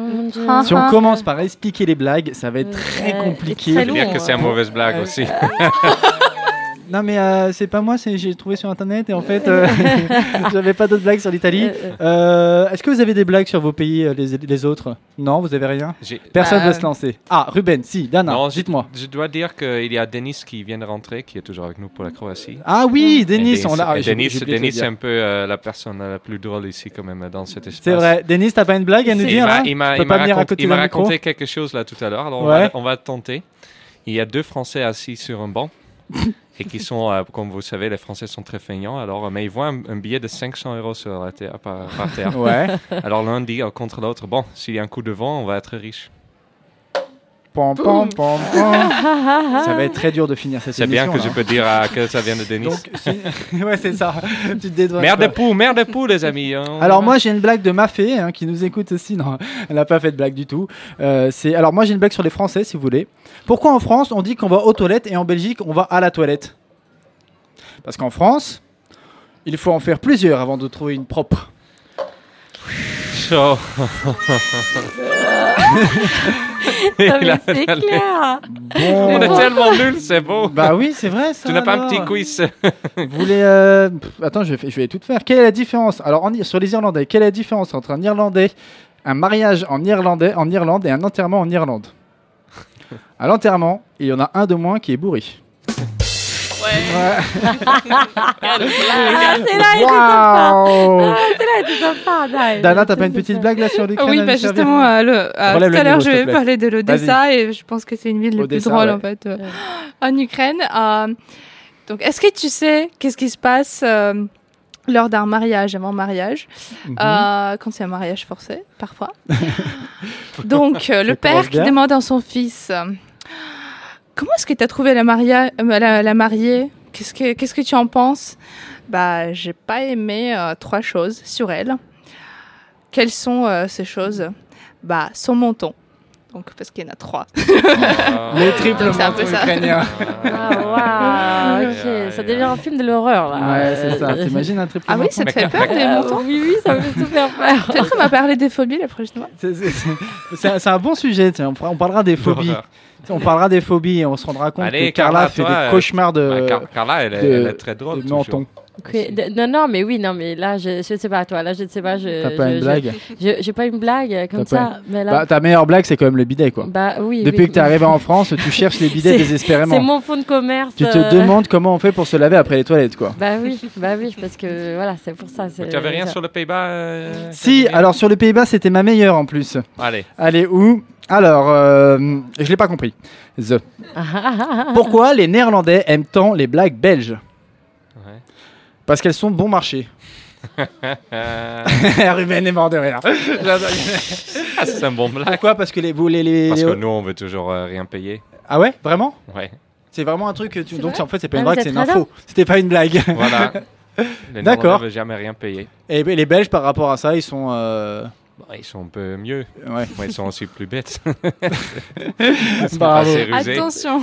[SPEAKER 2] Ah.
[SPEAKER 5] Si on commence par expliquer les blagues, ça va être très
[SPEAKER 3] Ouais,
[SPEAKER 5] compliqué.
[SPEAKER 3] très
[SPEAKER 4] veux dire que c'est une
[SPEAKER 3] hein.
[SPEAKER 4] mauvaise blague aussi.
[SPEAKER 5] Non mais euh, c'est pas moi, c'est j'ai trouvé sur internet et en fait euh, j'avais pas d'autres blagues sur l'Italie.
[SPEAKER 3] Euh, euh.
[SPEAKER 5] Est-ce que vous avez des blagues sur vos pays, les, les autres? Non, vous avez rien? Personne
[SPEAKER 2] Bah,
[SPEAKER 5] veut se lancer. Ah, Ruben, si, Dana, dites-moi.
[SPEAKER 4] Je dois dire qu'il y a Denis qui vient de rentrer, qui est toujours avec nous pour la Croatie.
[SPEAKER 5] Ah oui,
[SPEAKER 4] Et
[SPEAKER 5] Denis, on l'a. ah,
[SPEAKER 4] Denis, Denis c'est un peu euh, la personne la plus drôle ici quand même dans cet espace.
[SPEAKER 5] C'est vrai. Denis, t'as pas une blague à nous dire
[SPEAKER 4] Il m'a-
[SPEAKER 5] là
[SPEAKER 4] il raconté, raconté quelque chose là tout à l'heure, alors on,
[SPEAKER 5] Ouais.
[SPEAKER 4] va, on va tenter. Il y a deux Français assis sur un banc et qui sont, euh, comme vous savez, les Français sont très feignants, alors, euh, mais ils voient un, un billet de 500 euros sur la terre, par, par terre.
[SPEAKER 5] Ouais.
[SPEAKER 4] Alors l'un dit euh, contre l'autre, bon, s'il y a un coup de vent, on va être riche.
[SPEAKER 5] Pom, pom, pom, pom. Ça va être très dur de finir cette
[SPEAKER 4] C'est
[SPEAKER 5] émission.
[SPEAKER 4] bien que
[SPEAKER 5] là.
[SPEAKER 4] je peux dire euh, que ça vient de Denis.
[SPEAKER 5] Donc, si- ouais, c'est ça. tu te dédouanes
[SPEAKER 4] Merde de pou, merde de pou, les amis. hein.
[SPEAKER 5] Alors moi j'ai une blague de ma fée hein, qui nous écoute aussi. Non, elle n'a pas fait de blague du tout. Euh, c'est alors moi j'ai une blague sur les Français si vous voulez. Pourquoi en France on dit qu'on va aux toilettes et en Belgique on va à la toilette? Parce qu'en France il faut en faire plusieurs avant de trouver une propre.
[SPEAKER 4] Chaud.
[SPEAKER 3] Ah, mais c'est clair.
[SPEAKER 4] On est tellement nuls, c'est beau.
[SPEAKER 5] bah oui c'est vrai ça.
[SPEAKER 4] tu n'as pas un petit quiz
[SPEAKER 5] Vous voulez euh, pff, Attends je vais, je vais tout faire. Quelle est la différence Alors en, sur les Irlandais quelle est la différence entre un Irlandais, un mariage en Irlandais en Irlande et un enterrement en Irlande? À l'enterrement il y en a un de moins qui est bourré. Ouais.
[SPEAKER 3] Ah, c'est là, il était sympa. Ah, c'est là, il était sympa. Dai.
[SPEAKER 5] Dana, t'as pas une petite blague là sur l'Ukraine
[SPEAKER 2] oui, bah justement, euh, le, euh, tout à l'heure, je vais parler de l'Odessa et je pense que c'est une ville les plus
[SPEAKER 5] ouais.
[SPEAKER 2] en fait euh, en Ukraine. Euh, donc, est-ce que tu sais qu'est-ce qui se passe euh, lors d'un mariage, avant mariage,
[SPEAKER 5] Mhm.
[SPEAKER 2] euh, quand c'est un mariage forcé, parfois Donc, euh, le père qui demande à son fils euh, Comment est-ce que tu trouvé la, maria- euh, la, mariée? Qu'est-ce que Qu'est-ce que tu en penses? Bah, j'ai pas aimé euh, trois choses sur elle. Quelles sont euh, ces choses? Bah, son menton. Donc, parce qu'il y en a trois.
[SPEAKER 5] Le triple
[SPEAKER 2] Donc, c'est un peu
[SPEAKER 5] menton
[SPEAKER 2] ça.
[SPEAKER 5] ukrainien.
[SPEAKER 3] Ah, waouh, ok, ça devient un film de l'horreur là.
[SPEAKER 5] Ouais, c'est ça.
[SPEAKER 3] Euh,
[SPEAKER 5] T'imagines un triple
[SPEAKER 2] Ah oui,
[SPEAKER 5] menton
[SPEAKER 2] ça te fait peur, les
[SPEAKER 3] euh,
[SPEAKER 2] mentons
[SPEAKER 3] Oui, oui, ça me fait super peur.
[SPEAKER 2] Peut-être qu'on va parler des phobies la prochaine fois.
[SPEAKER 5] C'est- un- bon sujet. tiens. On, parlera des phobies. On parlera des phobies et on se rendra compte
[SPEAKER 4] Allez,
[SPEAKER 5] que Carla,
[SPEAKER 4] Carla,
[SPEAKER 5] fait
[SPEAKER 4] toi,
[SPEAKER 5] des
[SPEAKER 4] euh,
[SPEAKER 5] cauchemars de,
[SPEAKER 4] Car- Carla, elle est,
[SPEAKER 5] de-
[SPEAKER 4] elle est très drôle.
[SPEAKER 5] de
[SPEAKER 4] toujours.
[SPEAKER 3] De- Non, non, mais oui, non, mais là, je, je sais pas, toi, là, je ne sais pas. Je,
[SPEAKER 5] T'as pas
[SPEAKER 3] je-
[SPEAKER 5] une blague
[SPEAKER 3] je- J'ai pas une blague comme
[SPEAKER 5] T'as pas
[SPEAKER 3] ça, mais là.
[SPEAKER 5] Bah, Ta meilleure blague, c'est quand même le bidet, quoi.
[SPEAKER 3] Bah oui.
[SPEAKER 5] Depuis
[SPEAKER 3] oui.
[SPEAKER 5] que t'es arrivé en France, tu cherches les bidets
[SPEAKER 3] C'est-
[SPEAKER 5] désespérément.
[SPEAKER 3] C'est mon fond de commerce.
[SPEAKER 5] Tu te
[SPEAKER 3] euh,
[SPEAKER 5] demandes comment on fait pour se laver après les toilettes, quoi.
[SPEAKER 3] Bah oui, bah oui, parce que voilà, c'est pour ça.
[SPEAKER 4] Tu avais rien
[SPEAKER 3] ça.
[SPEAKER 4] sur le Pays-Bas euh,
[SPEAKER 5] Si, alors sur les Pays-Bas, c'était ma meilleure en plus.
[SPEAKER 4] Allez.
[SPEAKER 5] Allez, où? Alors, euh, je l'ai pas compris. The. Pourquoi les Néerlandais aiment tant les blagues belges? Parce qu'elles sont bon marché. Ruben est mort de rire.
[SPEAKER 4] ah, c'est un bon blague.
[SPEAKER 5] Pourquoi? Parce que les, vous, les, les-
[SPEAKER 4] Parce
[SPEAKER 5] les-
[SPEAKER 4] que nous, on veut toujours euh, rien payer.
[SPEAKER 5] Ah ouais? Vraiment?
[SPEAKER 4] Ouais.
[SPEAKER 5] C'est vraiment un truc que tu...
[SPEAKER 3] C'est
[SPEAKER 5] Donc
[SPEAKER 3] vrai?
[SPEAKER 5] en fait, c'est pas
[SPEAKER 3] Ah,
[SPEAKER 5] une
[SPEAKER 3] vous
[SPEAKER 5] blague,
[SPEAKER 3] êtes
[SPEAKER 5] c'est une
[SPEAKER 3] radin
[SPEAKER 5] info. C'était pas une blague.
[SPEAKER 4] Voilà. Les
[SPEAKER 5] D'accord.
[SPEAKER 4] Néerlandais veulent jamais rien payer.
[SPEAKER 5] Et ben, les Belges, par rapport à ça, ils sont... euh,
[SPEAKER 4] Bon, ils sont un peu mieux.
[SPEAKER 5] Ouais.
[SPEAKER 4] Ouais, ils sont aussi plus bêtes. Ils
[SPEAKER 5] Bravo.
[SPEAKER 4] sont pas assez rusés.
[SPEAKER 2] Attention.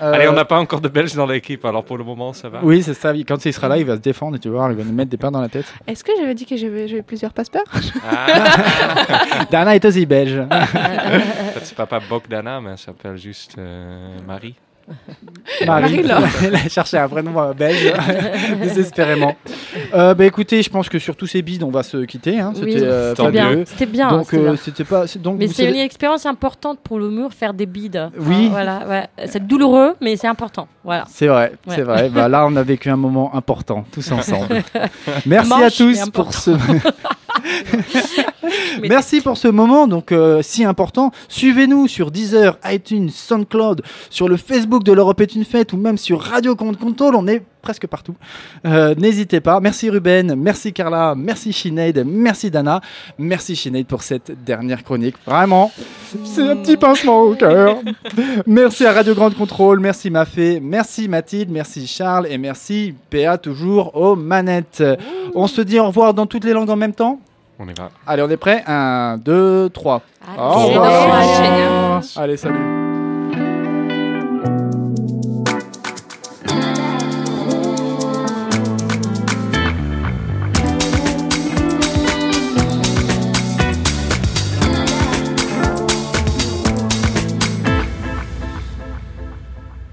[SPEAKER 4] Allez,
[SPEAKER 5] Euh,
[SPEAKER 4] on n'a pas encore de Belges dans l'équipe, alors pour le moment, ça va.
[SPEAKER 5] Oui, c'est ça. Quand il sera là, il va se défendre et tu voir, il va nous mettre des pains dans la tête.
[SPEAKER 2] Est-ce que j'avais dit que j'avais j'avais plusieurs passeports
[SPEAKER 4] Ah.
[SPEAKER 5] Dana est aussi belge.
[SPEAKER 4] C'est papa Bogdana, mais elle s'appelle juste euh, Marie.
[SPEAKER 5] Marie, elle a cherché un prénom euh, belge, désespérément. Euh, bah écoutez, je pense que sur tous ces bides, on va se quitter. hein.
[SPEAKER 3] Oui,
[SPEAKER 5] C'était euh,
[SPEAKER 3] c'était bien. C'était bien.
[SPEAKER 5] Donc euh, c'était pas. Donc
[SPEAKER 3] Mais c'est une expérience importante pour l'humour, faire des bides.
[SPEAKER 5] Oui.
[SPEAKER 3] Enfin, voilà, ouais. C'est douloureux, mais c'est important. Voilà.
[SPEAKER 5] C'est vrai,
[SPEAKER 3] Ouais.
[SPEAKER 5] c'est vrai. Bah, là, on a vécu un moment important, tous ensemble. Merci à tous pour ce. Merci pour ce moment donc euh, si important. Suivez-nous sur Deezer, iTunes, SoundCloud, sur le Facebook de l'Europe est une fête ou même sur Radio Compte Contrôle. On est presque partout. Euh, N'hésitez pas. Merci Ruben, merci Carla, merci Sinead, merci Dana, merci Sinead pour cette dernière chronique. Vraiment, c'est un petit pincement au cœur. merci à Radio Grande Contrôle, merci Mafé, merci Mathilde, merci Charles et merci PA toujours aux manettes. On se dit au revoir dans toutes les langues en même temps?
[SPEAKER 4] On y va.
[SPEAKER 5] Allez, on est prêt? 1, 2, 3. Allez, salut.